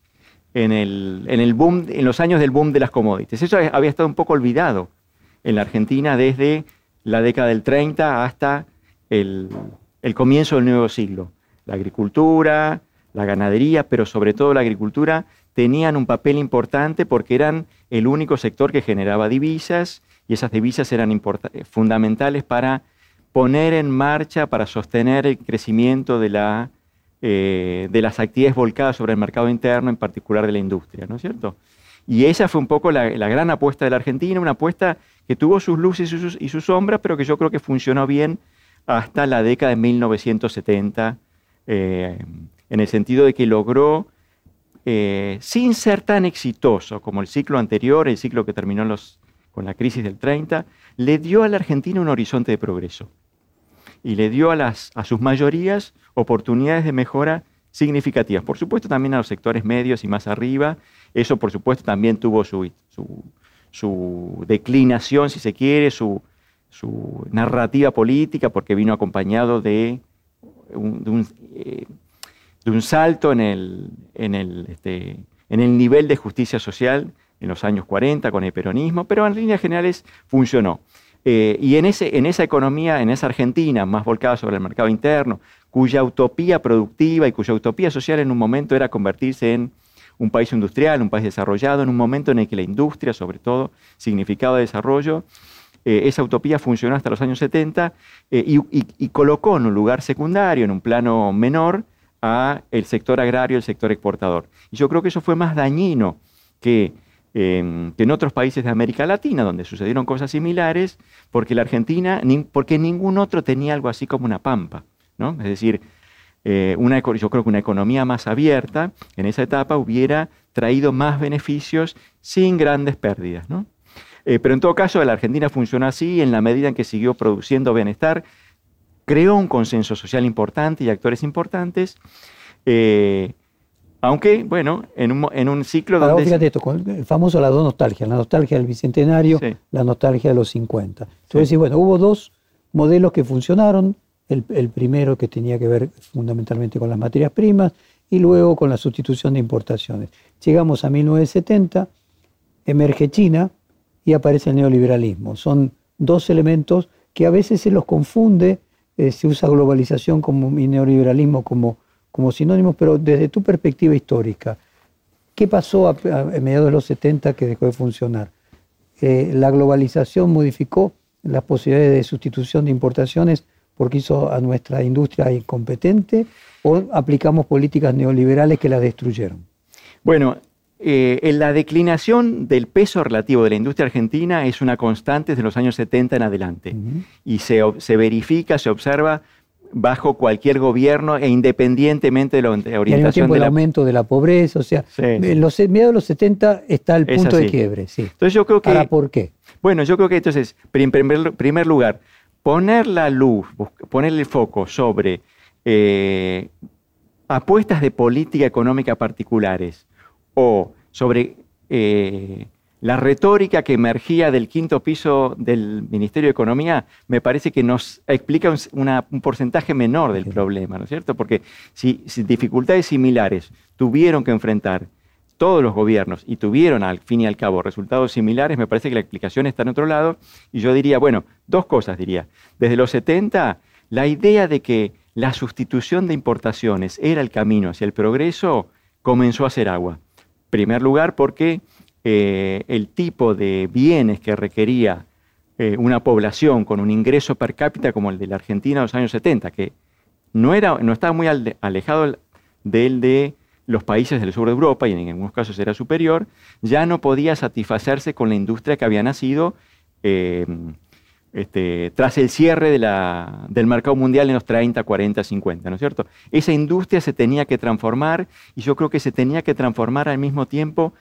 Speaker 3: en el, en el boom, en los años del boom de las commodities. Eso había estado un poco olvidado en la Argentina desde la década del 30 hasta el, el comienzo del nuevo siglo. La agricultura, la ganadería, pero sobre todo la agricultura, tenían un papel importante porque eran el único sector que generaba divisas y esas divisas eran fundamentales para poner en marcha, para sostener el crecimiento de, la, eh, de las actividades volcadas sobre el mercado interno, en particular de la industria, ¿no es cierto? Y esa fue un poco la, gran apuesta de la Argentina, una apuesta que tuvo sus luces y sus, sombras, pero que yo creo que funcionó bien hasta la década de 1970, eh, en el sentido de que logró, eh, sin ser tan exitoso como el ciclo anterior, el ciclo que terminó con la crisis del 30, le dio a la Argentina un horizonte de progreso y le dio a, las, a sus mayorías oportunidades de mejora significativas. Por supuesto también a los sectores medios y más arriba. Eso por supuesto también tuvo su, declinación, si se quiere, su, narrativa política, porque vino acompañado de un, salto en el nivel de justicia social en los años 40 con el peronismo, pero en líneas generales funcionó. Eh, y en, ese, en esa economía, en esa Argentina más volcada sobre el mercado interno, cuya utopía productiva y cuya utopía social en un momento era convertirse en un país industrial, un país desarrollado, en un momento en el que la industria, sobre todo, significaba desarrollo, eh, esa utopía funcionó hasta los años 70 eh, y, colocó en un lugar secundario, en un plano menor, a el sector agrario, el sector exportador. Y yo creo que eso fue más dañino que que en otros países de América Latina, donde sucedieron cosas similares, porque la Argentina, porque ningún otro tenía algo así como una pampa. ¿no? Es decir, eh, una, yo creo que una economía más abierta en esa etapa hubiera traído más beneficios sin grandes pérdidas. ¿no? Eh, pero en todo caso, la Argentina funcionó así en la medida en que siguió produciendo bienestar, creó un consenso social importante y actores importantes. Eh, aunque, bueno, en un, en un ciclo donde...
Speaker 2: fíjate esto, el famoso la dos nostalgia, la nostalgia del Bicentenario, la nostalgia de los 50. Entonces, bueno, hubo dos modelos que funcionaron, el, primero que tenía que ver fundamentalmente con las materias primas y luego con la sustitución de importaciones. Llegamos a 1970, emerge China y aparece el neoliberalismo. Son dos elementos que a veces se los confunde, eh, se usa globalización como, y neoliberalismo como como sinónimos, pero desde tu perspectiva histórica, ¿qué pasó a, mediados de los 70 que dejó de funcionar? Eh, ¿La globalización modificó las posibilidades de sustitución de importaciones porque hizo a nuestra industria incompetente o aplicamos políticas neoliberales que la destruyeron?
Speaker 3: Bueno, eh, la declinación del peso relativo de la industria argentina es una constante desde los años 70 en adelante. Y se, se, verifica, se observa bajo cualquier gobierno e independientemente de la orientación.
Speaker 2: Y el aumento de la pobreza, o sea, en los mediados de los 70 está el punto de quiebre. Sí.
Speaker 3: Entonces yo creo que...
Speaker 2: ¿Para por qué?
Speaker 3: Bueno, yo creo que entonces, en primer, lugar, poner la luz, poner el foco sobre eh, apuestas de política económica particulares o sobre eh, la retórica que emergía del quinto piso del Ministerio de Economía me parece que nos explica un, porcentaje menor del problema, ¿no es cierto? Porque si, dificultades similares tuvieron que enfrentar todos los gobiernos y tuvieron al fin y al cabo resultados similares, me parece que la explicación está en otro lado. Y yo diría, bueno, dos cosas diría. Desde los 70, la idea de que la sustitución de importaciones era el camino hacia el progreso comenzó a hacer agua. En primer lugar, porque eh, el tipo de bienes que requería eh, una población con un ingreso per cápita como el de la Argentina en los años 70, que no, era, no estaba muy alejado del de los países del sur de Europa, y en algunos casos era superior, ya no podía satisfacerse con la industria que había nacido eh, este, tras el cierre del mercado mundial en los 30, 40, 50, ¿no es cierto? Esa industria se tenía que transformar y yo creo que se tenía que transformar al mismo tiempo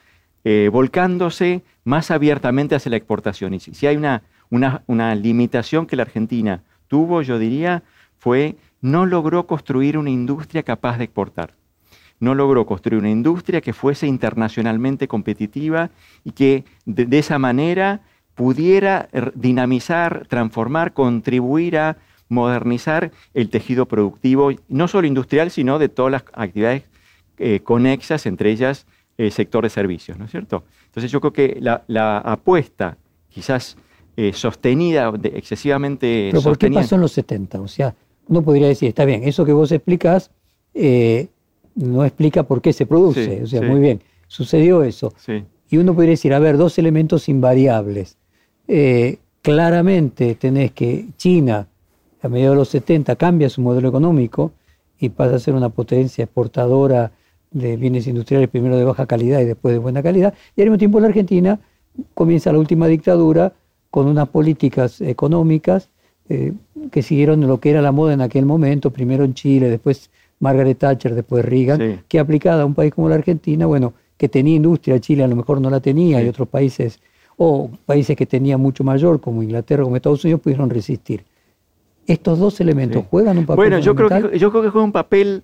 Speaker 3: eh, volcándose más abiertamente hacia la exportación. Y si, hay una, una, limitación que la Argentina tuvo, yo diría, fue no logró construir una industria capaz de exportar. no logró construir una industria que fuese internacionalmente competitiva y que de, esa manera pudiera dinamizar, transformar, contribuir a modernizar el tejido productivo, no solo industrial, sino de todas las actividades eh, conexas, entre ellas el sector de servicios, ¿no es cierto? Entonces yo creo que la, apuesta, quizás eh, sostenida, excesivamente
Speaker 2: ¿Pero por qué pasó en los 70? O sea, uno podría decir, está bien, eso que vos explicás eh, no explica por qué se produce. o sea, muy bien, sucedió eso. Y uno podría decir, a ver, dos elementos invariables. claramente tenés que China a mediados de los 70 cambia su modelo económico y pasa a ser una potencia exportadora de bienes industriales, primero de baja calidad y después de buena calidad. Y al mismo tiempo la Argentina comienza la última dictadura con unas políticas económicas eh, que siguieron lo que era la moda en aquel momento, primero en Chile, después Margaret Thatcher, después Reagan, que aplicada a un país como la Argentina, bueno, que tenía industria, Chile a lo mejor no la tenía y otros países, o países que tenían mucho mayor, como Inglaterra, como Estados Unidos, pudieron resistir. Estos dos elementos juegan un papel
Speaker 3: Bueno, yo creo, que, yo creo que juega un papel...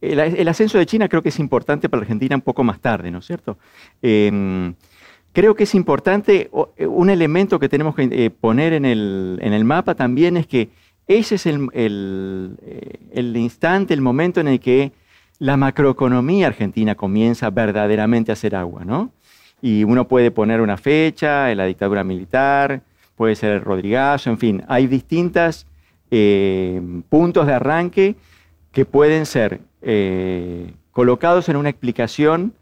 Speaker 3: El, ascenso de China creo que es importante para Argentina un poco más tarde, ¿no es cierto? Em, creo que es importante, eh, un elemento que tenemos que eh, poner en el, mapa también es que ese es eh, el, instante, el momento en el que la macroeconomía argentina comienza verdaderamente a hacer agua, ¿no? Y uno puede poner una fecha, la dictadura militar, puede ser el Rodrigazo, en fin, hay distintas eh, puntos de arranque que pueden ser eh, colocados en una explicación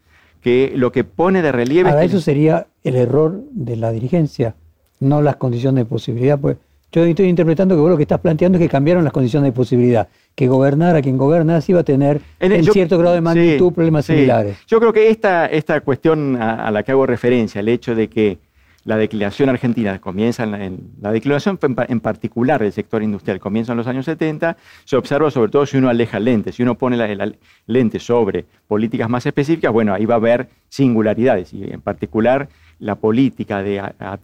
Speaker 3: que lo que pone de relieve...
Speaker 2: Ahora, eso sería el error de la dirigencia, no las condiciones de posibilidad. Pues yo estoy interpretando que vos lo que estás planteando es que cambiaron las condiciones de posibilidad, que gobernar a quien goberna sí iba a tener en, cierto grado de magnitud problemas similares.
Speaker 3: Yo creo que esta, esta cuestión a, la que hago referencia, el hecho de que la declinación argentina comienza en la, declinación en particular del sector industrial comienza en los años 70, se observa sobre todo si uno aleja lentes, si uno pone la, lente sobre políticas más específicas, bueno, ahí va a haber singularidades y en particular la política de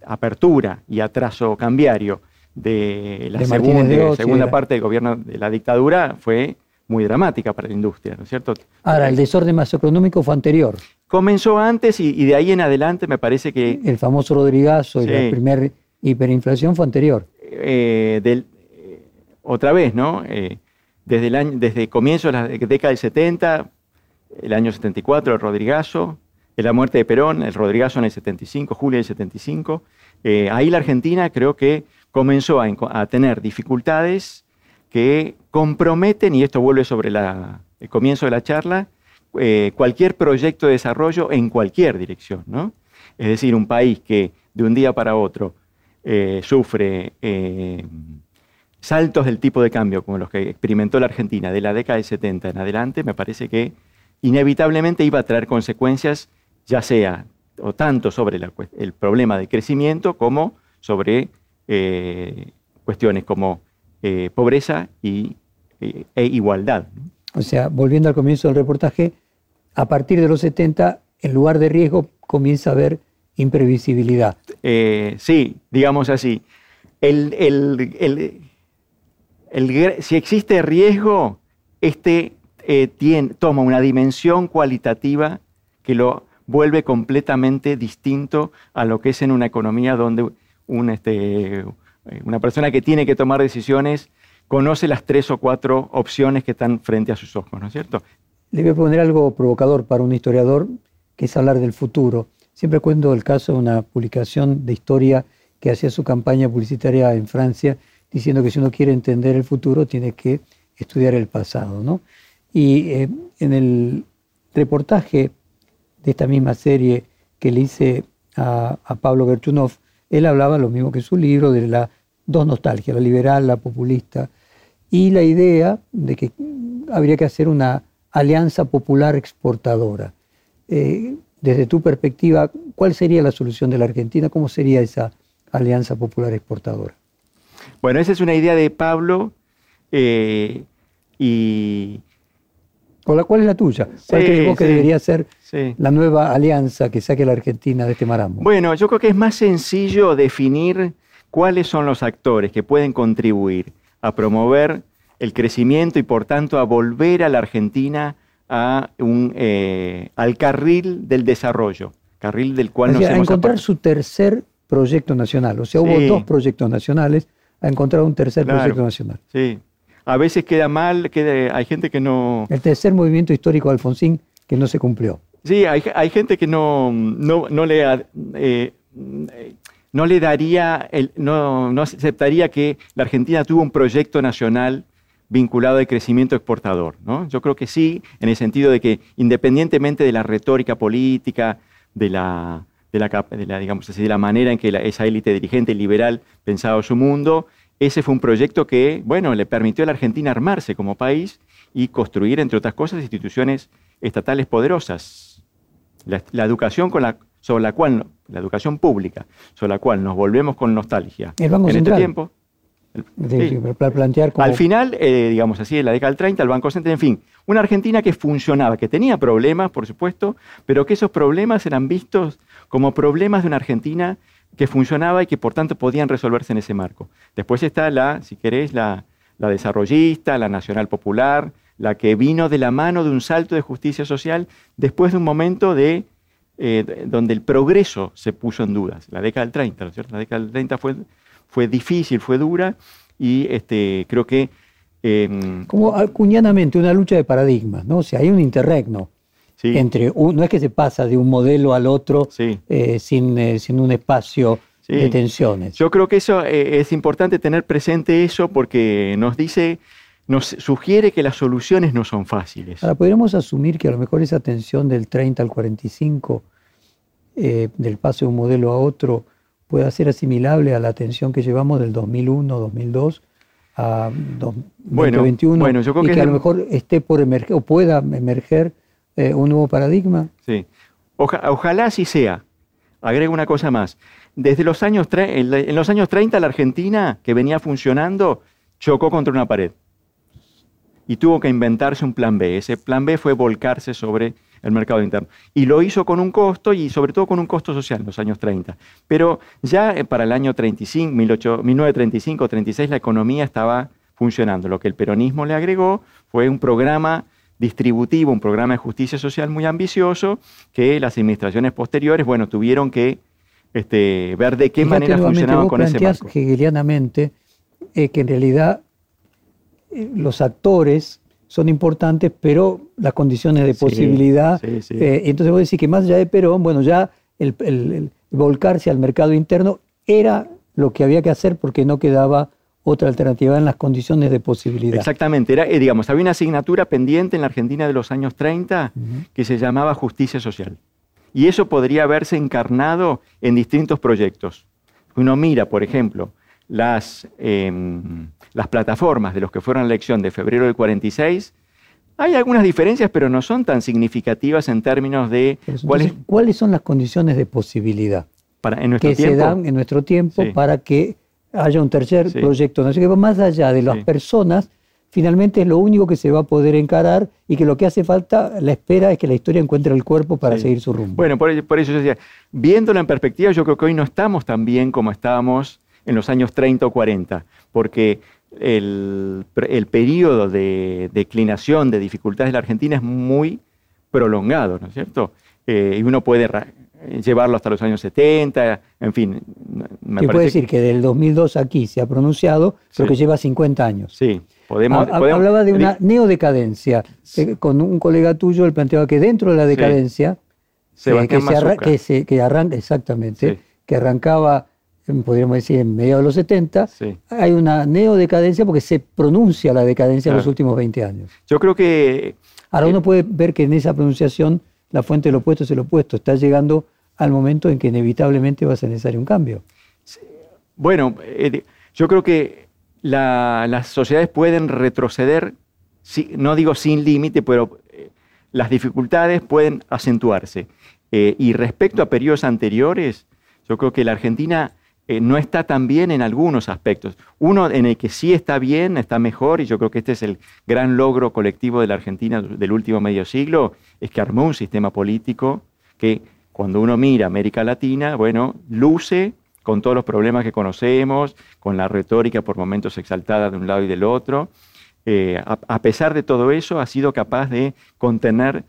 Speaker 3: apertura y atraso cambiario de la segunda, segunda parte del gobierno de la dictadura fue muy dramática para la industria, ¿no es cierto?
Speaker 2: Ahora, el desorden macroeconómico fue anterior.
Speaker 3: Comenzó antes y, de ahí en adelante me parece que...
Speaker 2: El famoso Rodrigazo y la primera hiperinflación fue anterior.
Speaker 3: Eh, del, eh, otra vez, ¿no? Eh, desde, el año, desde comienzo de la década del 70, el año 74, el Rodrigazo, la muerte de Perón, el Rodrigazo en el 75, julio del 75, ahí la Argentina creo que comenzó a, a tener dificultades que comprometen, y esto vuelve sobre el comienzo de la charla, eh, cualquier proyecto de desarrollo en cualquier dirección. ¿no? Es decir, un país que de un día para otro eh, sufre eh, saltos del tipo de cambio como los que experimentó la Argentina de la década del 70 en adelante, me parece que inevitablemente iba a traer consecuencias, ya sea o tanto sobre el problema de crecimiento como sobre cuestiones como eh, pobreza y, eh, e igualdad.
Speaker 2: O sea, volviendo al comienzo del reportaje, a partir de los 70, en lugar de riesgo, comienza a haber imprevisibilidad.
Speaker 3: Eh, sí, digamos así. El, si existe riesgo, este tiene, toma una dimensión cualitativa que lo vuelve completamente distinto a lo que es en una economía donde un, este, una persona que tiene que tomar decisiones conoce las tres o cuatro opciones que están frente a sus ojos, ¿no es cierto?
Speaker 2: Le voy a poner algo provocador para un historiador, que es hablar del futuro. Siempre cuento el caso de una publicación de historia que hacía su campaña publicitaria en Francia, diciendo que si uno quiere entender el futuro tiene que estudiar el pasado. ¿no? Y eh, en el reportaje de esta misma serie que le hice a, Pablo Gerchunov, él hablaba lo mismo que su libro, de las dos nostalgias, la liberal, la populista, y la idea de que habría que hacer una alianza popular exportadora. Eh, desde tu perspectiva, ¿cuál sería la solución de la Argentina? ¿Cómo sería esa alianza popular exportadora?
Speaker 3: Bueno, esa es una idea de Pablo eh, y...
Speaker 2: ¿Cuál es la tuya? ¿Cuál crees vos que debería ser la nueva alianza que saque a la Argentina de este maramo?
Speaker 3: Bueno, yo creo que es más sencillo definir cuáles son los actores que pueden contribuir a promover el crecimiento y por tanto a volver a la Argentina a un, eh, al carril del desarrollo, carril del cual
Speaker 2: O
Speaker 3: nos
Speaker 2: sea, a
Speaker 3: hemos
Speaker 2: encontrar su tercer proyecto nacional. O sea, hubo dos proyectos nacionales, a encontrar un tercer
Speaker 3: Claro.
Speaker 2: proyecto nacional.
Speaker 3: Sí. A veces queda mal, queda- hay gente que no...
Speaker 2: El tercer movimiento histórico de Alfonsín que no se cumplió.
Speaker 3: Sí, hay, hay gente que no, no, no le, eh, no le daría, el- no, no aceptaría que la Argentina tuvo un proyecto nacional vinculado al crecimiento exportador. ¿no? Yo creo que sí, en el sentido de que independientemente de la retórica política, de la, de la, de la, digamos así, de la manera en que la- esa élite dirigente liberal pensaba su mundo, ese fue un proyecto que, bueno, le permitió a la Argentina armarse como país y construir, entre otras cosas, instituciones estatales poderosas. La, la educación con la, sobre la cual, la educación pública, sobre la cual nos volvemos con nostalgia.
Speaker 2: El Banco
Speaker 3: en
Speaker 2: Central.
Speaker 3: este tiempo. el-
Speaker 2: De-
Speaker 3: sí.
Speaker 2: Para plantear como...
Speaker 3: Al final, eh, digamos así, en la década del 30, el Banco Central, en fin, una Argentina que funcionaba, que tenía problemas, por supuesto, pero que esos problemas eran vistos como problemas de una Argentina que funcionaba y que por tanto podían resolverse en ese marco. Después está la, si querés, la, desarrollista, la nacional popular, la que vino de la mano de un salto de justicia social después de un momento de, eh, de- donde el progreso se puso en dudas. La década del 30, ¿no es cierto? La década del 30 fue, fue difícil, fue dura y este, creo que... em,
Speaker 2: Como acuñadamente una lucha de paradigmas, ¿no? O hay un interregno
Speaker 3: sí,
Speaker 2: entre un- no es que se pasa de un modelo al otro
Speaker 3: sí.
Speaker 2: eh, sin, eh, sin un espacio
Speaker 3: Sí.
Speaker 2: de tensiones.
Speaker 3: Yo creo que eso eh, es importante tener presente eso porque nos dice, nos sugiere que las soluciones no son fáciles.
Speaker 2: Ahora, podríamos asumir que a lo mejor esa tensión del 30 al 45, eh, del paso de un modelo a otro, pueda ser asimilable a la tensión que llevamos del 2001, 2002 a dos-
Speaker 3: Bueno,
Speaker 2: 2021,
Speaker 3: bueno, yo creo
Speaker 2: y
Speaker 3: que
Speaker 2: que, a lo mejor esté por emerger o pueda emerger eh, un nuevo paradigma.
Speaker 3: Sí. Oja- ojalá así sea. Agrego una cosa más. Desde los años en los años 30 la Argentina, que venía funcionando, chocó contra una pared. Y tuvo que inventarse un plan B. Ese plan B fue volcarse sobre el mercado interno. Y lo hizo con un costo y sobre todo con un costo social en los años 30. Pero ya eh, para el año 35, 18 1935-36 la economía estaba funcionando. Lo que el peronismo le agregó fue un programa distributivo, un programa de justicia social muy ambicioso que las administraciones posteriores, bueno, tuvieron que este, ver de qué
Speaker 2: Fíjate
Speaker 3: manera funcionaban con ese marco.
Speaker 2: hegelianamente eh, que en realidad eh, los actores son importantes, pero las condiciones de posibilidad.
Speaker 3: sí, sí.
Speaker 2: eh, entonces vos decís que más allá de Perón, bueno, ya el, el- el volcarse al mercado interno era lo que había que hacer porque no quedaba otra alternativa en las condiciones de posibilidad.
Speaker 3: Exactamente, era, eh, digamos, había una asignatura pendiente en la Argentina de los años 30
Speaker 2: Ujú.
Speaker 3: que se llamaba justicia social. Y eso podría verse encarnado en distintos proyectos. Uno mira, por ejemplo, las, em, las plataformas de los que fueron a la elección de febrero del 46. Hay algunas diferencias, pero no son tan significativas en términos de
Speaker 2: Pero
Speaker 3: cuál es,
Speaker 2: entonces, ¿Cuáles son las condiciones de posibilidad
Speaker 3: para, en nuestro
Speaker 2: que
Speaker 3: tiempo.
Speaker 2: se dan en nuestro tiempo
Speaker 3: Sí.
Speaker 2: para que haya un tercer
Speaker 3: Sí.
Speaker 2: proyecto? Qué va más allá de las
Speaker 3: Sí.
Speaker 2: personas, finalmente es lo único que se va a poder encarar y que lo que hace falta, la espera, es que la historia encuentre el cuerpo para
Speaker 3: Sí.
Speaker 2: seguir su rumbo.
Speaker 3: Bueno, por, por eso yo decía, viéndolo en perspectiva, yo creo que hoy no estamos tan bien como estábamos en los años 30 o 40, porque el, el periodo de declinación de dificultades de la Argentina es muy prolongado, ¿no es cierto? Eh, y uno puede llevarlo hasta los años 70, en fin. Me
Speaker 2: puede decir que del 2002 aquí se ha pronunciado, pero
Speaker 3: Sí.
Speaker 2: que lleva 50 años.
Speaker 3: Sí, podemos...
Speaker 2: Ha- ha-
Speaker 3: podemos-
Speaker 2: Hablaba de una neodecadencia. que con un colega tuyo él planteaba que dentro de la decadencia, que-
Speaker 3: Sebastián
Speaker 2: que, se arra-
Speaker 3: Mazzucca.
Speaker 2: que, se- que arranca, exactamente,
Speaker 3: Sí.
Speaker 2: que arrancaba, em, podríamos decir, en mediados de los 70,
Speaker 3: Sí.
Speaker 2: hay una neodecadencia porque se pronuncia la decadencia en los últimos 20 años.
Speaker 3: Yo creo que
Speaker 2: Ahora
Speaker 3: Eh,
Speaker 2: uno puede ver que en esa pronunciación la fuente del opuesto es el opuesto. Está llegando al momento en que inevitablemente va a ser necesario un cambio.
Speaker 3: Bueno, eh, yo creo que la- las sociedades pueden retroceder, no digo sin límite, pero eh, las dificultades pueden acentuarse. Eh, y respecto a periodos anteriores, yo creo que la Argentina eh, no está tan bien en algunos aspectos. Uno en el que sí está bien, está mejor, y yo creo que este es el gran logro colectivo de la Argentina del último medio siglo, es que armó un sistema político que cuando uno mira América Latina, bueno, luce con todos los problemas que conocemos, con la retórica por momentos exaltada de un lado y del otro, a, pesar de todo eso, ha sido capaz de contener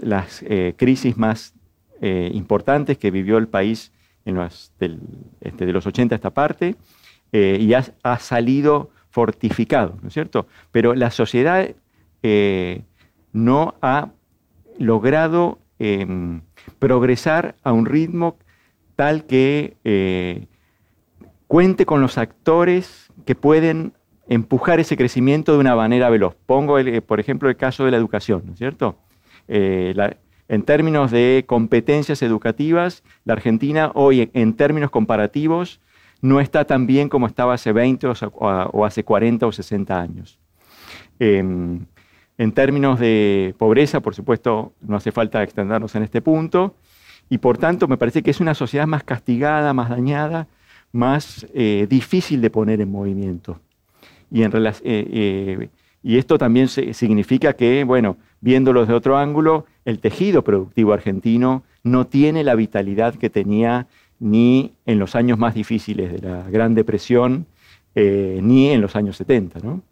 Speaker 3: las crisis más importantes que vivió el país este, de los 80 a esta parte y ha, salido fortificado, ¿no es cierto? Pero la sociedad no ha logrado em, progresar a un ritmo tal que eh, cuente con los actores que pueden empujar ese crecimiento de una manera veloz. Pongo, por ejemplo, el caso de la educación, ¿no es cierto? Eh, en términos de competencias educativas, la Argentina hoy, en términos comparativos, no está tan bien como estaba hace 20 o, hace 40 o 60 años. Em, en términos de pobreza, por supuesto, no hace falta extendernos en este punto, y por tanto me parece que es una sociedad más castigada, más dañada, más eh, difícil de poner en movimiento. Y, en, eh, eh, y esto también significa que, bueno, viéndolo de otro ángulo, el tejido productivo argentino no tiene la vitalidad que tenía ni en los años más difíciles de la Gran Depresión, ni en los años 70. ¿no?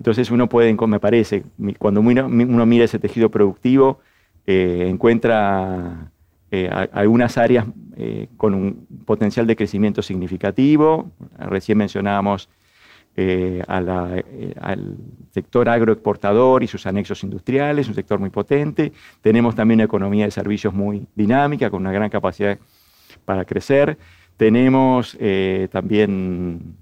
Speaker 3: Entonces uno puede, me parece, cuando uno, mira ese tejido productivo, eh, encuentra eh, algunas áreas eh, con un potencial de crecimiento significativo. Recién mencionábamos al sector agroexportador y sus anexos industriales, un sector muy potente. Tenemos también una economía de servicios muy dinámica, con una gran capacidad para crecer. Tenemos también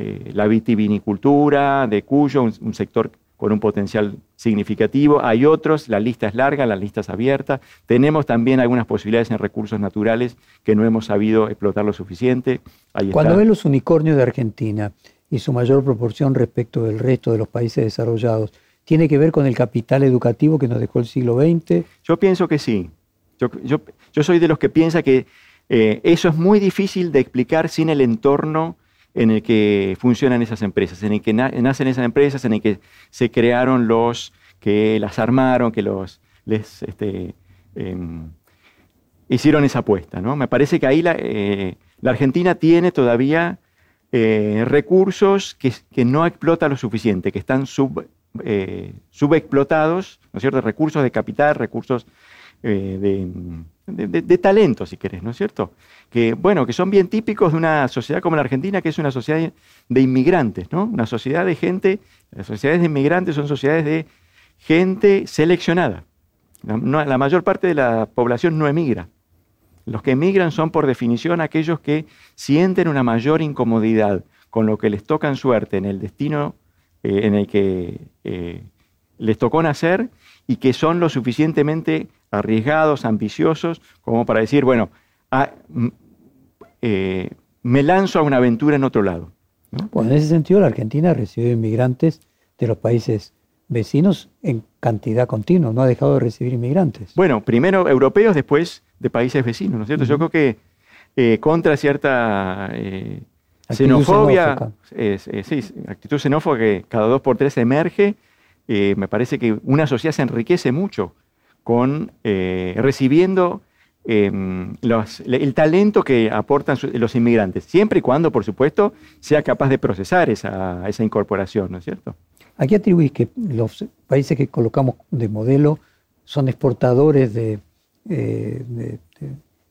Speaker 3: eh, la vitivinicultura de Cuyo, un, sector con un potencial significativo. Hay otros, la lista es larga, la lista es abierta. Tenemos también algunas posibilidades en recursos naturales que no hemos sabido explotar lo suficiente.
Speaker 2: Cuando ves los unicornios de Argentina y su mayor proporción respecto del resto de los países desarrollados, ¿tiene que ver con el capital educativo que nos dejó el siglo XX?
Speaker 3: Yo pienso que sí. Yo, soy de los que piensa que eh, eso es muy difícil de explicar sin el entorno en el que funcionan esas empresas, en el que nacen esas empresas, en el que se crearon los que las armaron, que los les este, em, hicieron esa apuesta. ¿no? Me parece que ahí la, eh, Argentina tiene todavía eh, recursos que, no explota lo suficiente, que están eh, subexplotados, ¿no es cierto? Recursos de capital, recursos de, de, talento, si querés, ¿no es cierto? que, bueno, que son bien típicos de una sociedad como la Argentina, que es una sociedad de inmigrantes, ¿no? Una sociedad de gente, las sociedades de inmigrantes son sociedades de gente seleccionada. La, mayor parte de la población no emigra. Los que emigran son por definición aquellos que sienten una mayor incomodidad con lo que les toca en suerte en el destino eh, en el que eh, les tocó nacer y que son lo suficientemente arriesgados, ambiciosos, como para decir, bueno, eh, me lanzo a una aventura en otro lado.
Speaker 2: Bueno, en ese sentido, la Argentina recibido inmigrantes de los países vecinos en cantidad continua, no ha dejado de recibir inmigrantes.
Speaker 3: Bueno, primero europeos, después de países vecinos, ¿no es cierto? Yo creo que eh, contra cierta eh, xenofobia, sí, actitud xenófoba que cada dos por tres emerge, me parece que una sociedad se enriquece mucho con recibiendo Em, el talento que aportan los inmigrantes, siempre y cuando, por supuesto, sea capaz de procesar esa, incorporación, ¿no es cierto?
Speaker 2: Aquí atribuís que los países que colocamos de modelo son exportadores de, eh,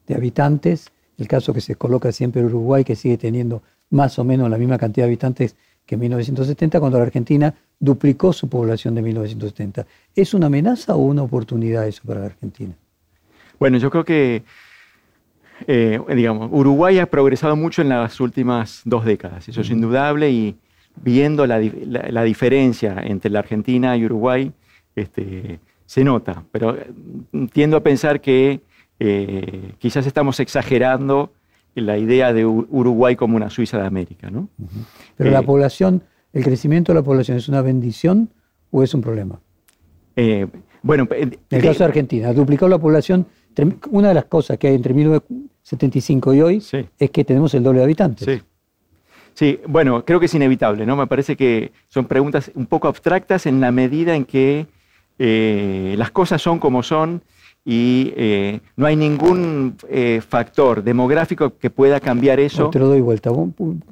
Speaker 2: de, habitantes, el caso que se coloca siempre Uruguay, que sigue teniendo más o menos la misma cantidad de habitantes que en 1970, cuando la Argentina duplicó su población de 1970. ¿Es una amenaza o una oportunidad eso para la Argentina?
Speaker 3: Bueno, yo creo que, eh, digamos, Uruguay ha progresado mucho en las últimas dos décadas, eso es indudable, y viendo la, diferencia entre la Argentina y Uruguay, este, se nota, pero eh, tiendo a pensar que eh, quizás estamos exagerando la idea de Uruguay como una Suiza de América, ¿no?
Speaker 2: Pero la población, el crecimiento de la población es una bendición o es un problema?
Speaker 3: bueno,
Speaker 2: en el caso de Argentina, duplicó la población una de las cosas que hay entre 1975 y hoy es que tenemos el doble de habitantes.
Speaker 3: Sí. sí, bueno, creo que es inevitable, ¿no? Me parece que son preguntas un poco abstractas en la medida en que eh, las cosas son como son y eh, no hay ningún eh, factor demográfico que pueda cambiar eso.
Speaker 2: te lo doy vuelta.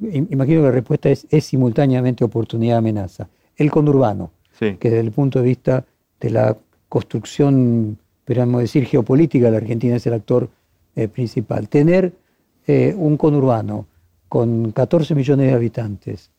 Speaker 2: Imagino que la respuesta es, es simultáneamente oportunidad-amenaza. el conurbano,
Speaker 3: Sí.
Speaker 2: que desde el punto de vista de la construcción, podríamos decir, geopolítica, la Argentina es el actor eh, principal. Tener un conurbano con 14 millones de habitantes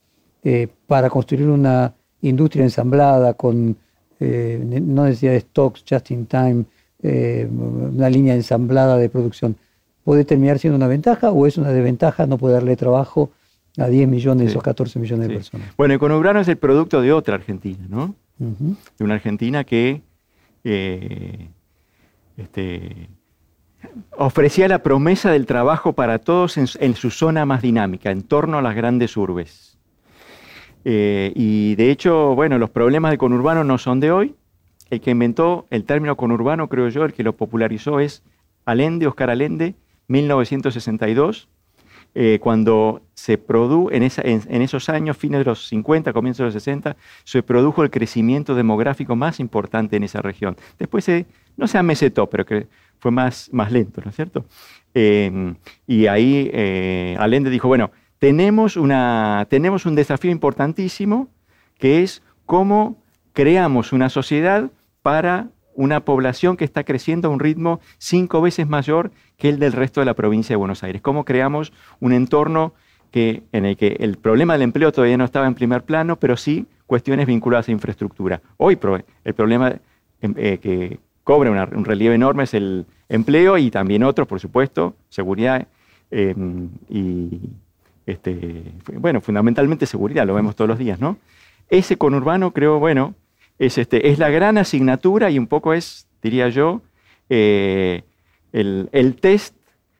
Speaker 2: para construir una industria ensamblada con eh, no necesidad de stocks, just in time, eh, una línea ensamblada de producción, ¿puede terminar siendo una ventaja o es una desventaja no poder darle trabajo a 10 millones
Speaker 3: Sí.
Speaker 2: esos 14 millones de personas?
Speaker 3: Bueno, el conurbano es el producto de otra Argentina, ¿no? De una Argentina que eh, este, ofrecía la promesa del trabajo para todos en su zona más dinámica, en torno a las grandes urbes. Eh, y de hecho, bueno, los problemas del conurbano no son de hoy. El que inventó el término conurbano, creo yo, el que lo popularizó es Allende, Oscar Allende, 1962 eh, cuando se produjo, en, en- en esos años, fines de los 50, comienzos de los 60, se produjo el crecimiento demográfico más importante en esa región. Después se, no se amesetó, pero que fue más, más lento, ¿no es cierto? Eh, y ahí eh, Allende dijo, bueno, tenemos, una, tenemos un desafío importantísimo, que es cómo creamos una sociedad para una población que está creciendo a un ritmo cinco veces mayor que el del resto de la provincia de Buenos Aires. ¿Cómo creamos un entorno que, en el que el problema del empleo todavía no estaba en primer plano, pero sí cuestiones vinculadas a infraestructura? Hoy el problema em, eh, que cobra un relieve enorme es el empleo y también otros, por supuesto, seguridad eh, y, este, bueno, fundamentalmente seguridad, lo vemos todos los días, ¿no? Ese conurbano creo, bueno, es, este, es la gran asignatura y un poco es, diría yo, eh, el, el test,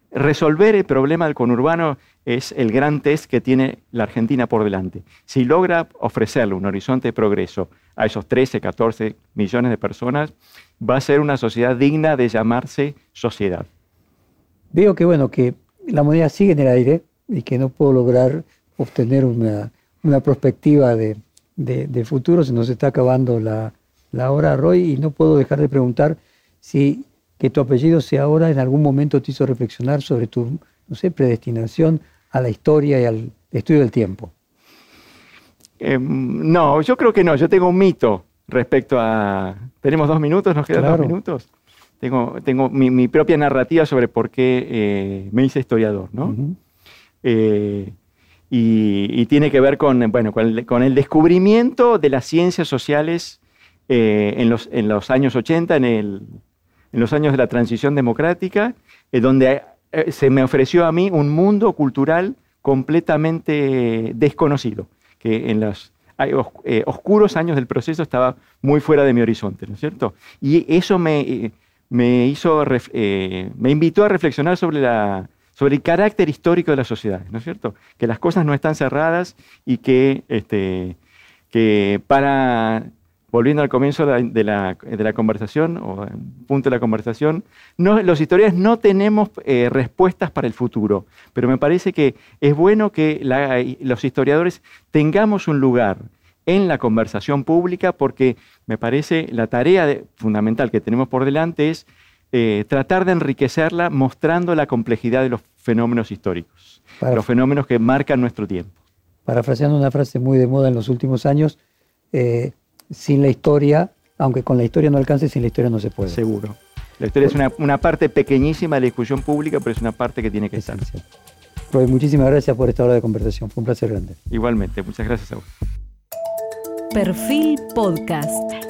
Speaker 3: resolver el problema del conurbano es el gran test que tiene la Argentina por delante. Si logra ofrecerle un horizonte de progreso a esos 13, 14 millones de personas, va a ser una sociedad digna de llamarse sociedad.
Speaker 2: Veo que bueno, que la moneda sigue en el aire y que no puedo lograr obtener una, una perspectiva de, de- de futuro, se nos está acabando la, la hora, Roy, y no puedo dejar de preguntar si que tu apellido sea ahora en algún momento te hizo reflexionar sobre tu, no sé, predestinación a la historia y al estudio del tiempo.
Speaker 3: Eh, no, yo creo que no. Yo tengo un mito respecto a... ¿Tenemos dos minutos? ¿Nos quedan
Speaker 2: Claro.
Speaker 3: dos minutos? Tengo, tengo mi, mi propia narrativa sobre por qué eh, me hice historiador, ¿no? Eh, y, y tiene que ver con, bueno, con, el, con el descubrimiento de las ciencias sociales eh, en, los, en los años 80, en, el- en los años de la transición democrática, eh, donde eh, se me ofreció a mí un mundo cultural completamente desconocido, que en los eh, oscuros años del proceso estaba muy fuera de mi horizonte, ¿no es cierto? Y eso me, me hizo, eh, me invitó a reflexionar sobre la, sobre el carácter histórico de las sociedades, ¿no es cierto? Que las cosas no están cerradas y que, este, para, volviendo al comienzo de la, conversación, o punto de la conversación, los historiadores no tenemos eh, respuestas para el futuro, pero me parece que es bueno que los historiadores tengamos un lugar en la conversación pública porque me parece la tarea fundamental que tenemos por delante es eh, tratar de enriquecerla mostrando la complejidad de los fenómenos históricos,
Speaker 2: Para-
Speaker 3: los fenómenos que marcan nuestro tiempo.
Speaker 2: Parafraseando una frase muy de moda en los últimos años, eh, sin la historia, aunque con la historia no alcance, sin la historia no se puede.
Speaker 3: Seguro. La historia es una, una parte pequeñísima de la discusión pública, pero es una parte que tiene que estar.
Speaker 2: Roy, muchísimas gracias por esta hora de conversación. Fue un placer grande.
Speaker 3: Igualmente, muchas gracias a vos.
Speaker 1: Perfil Podcast.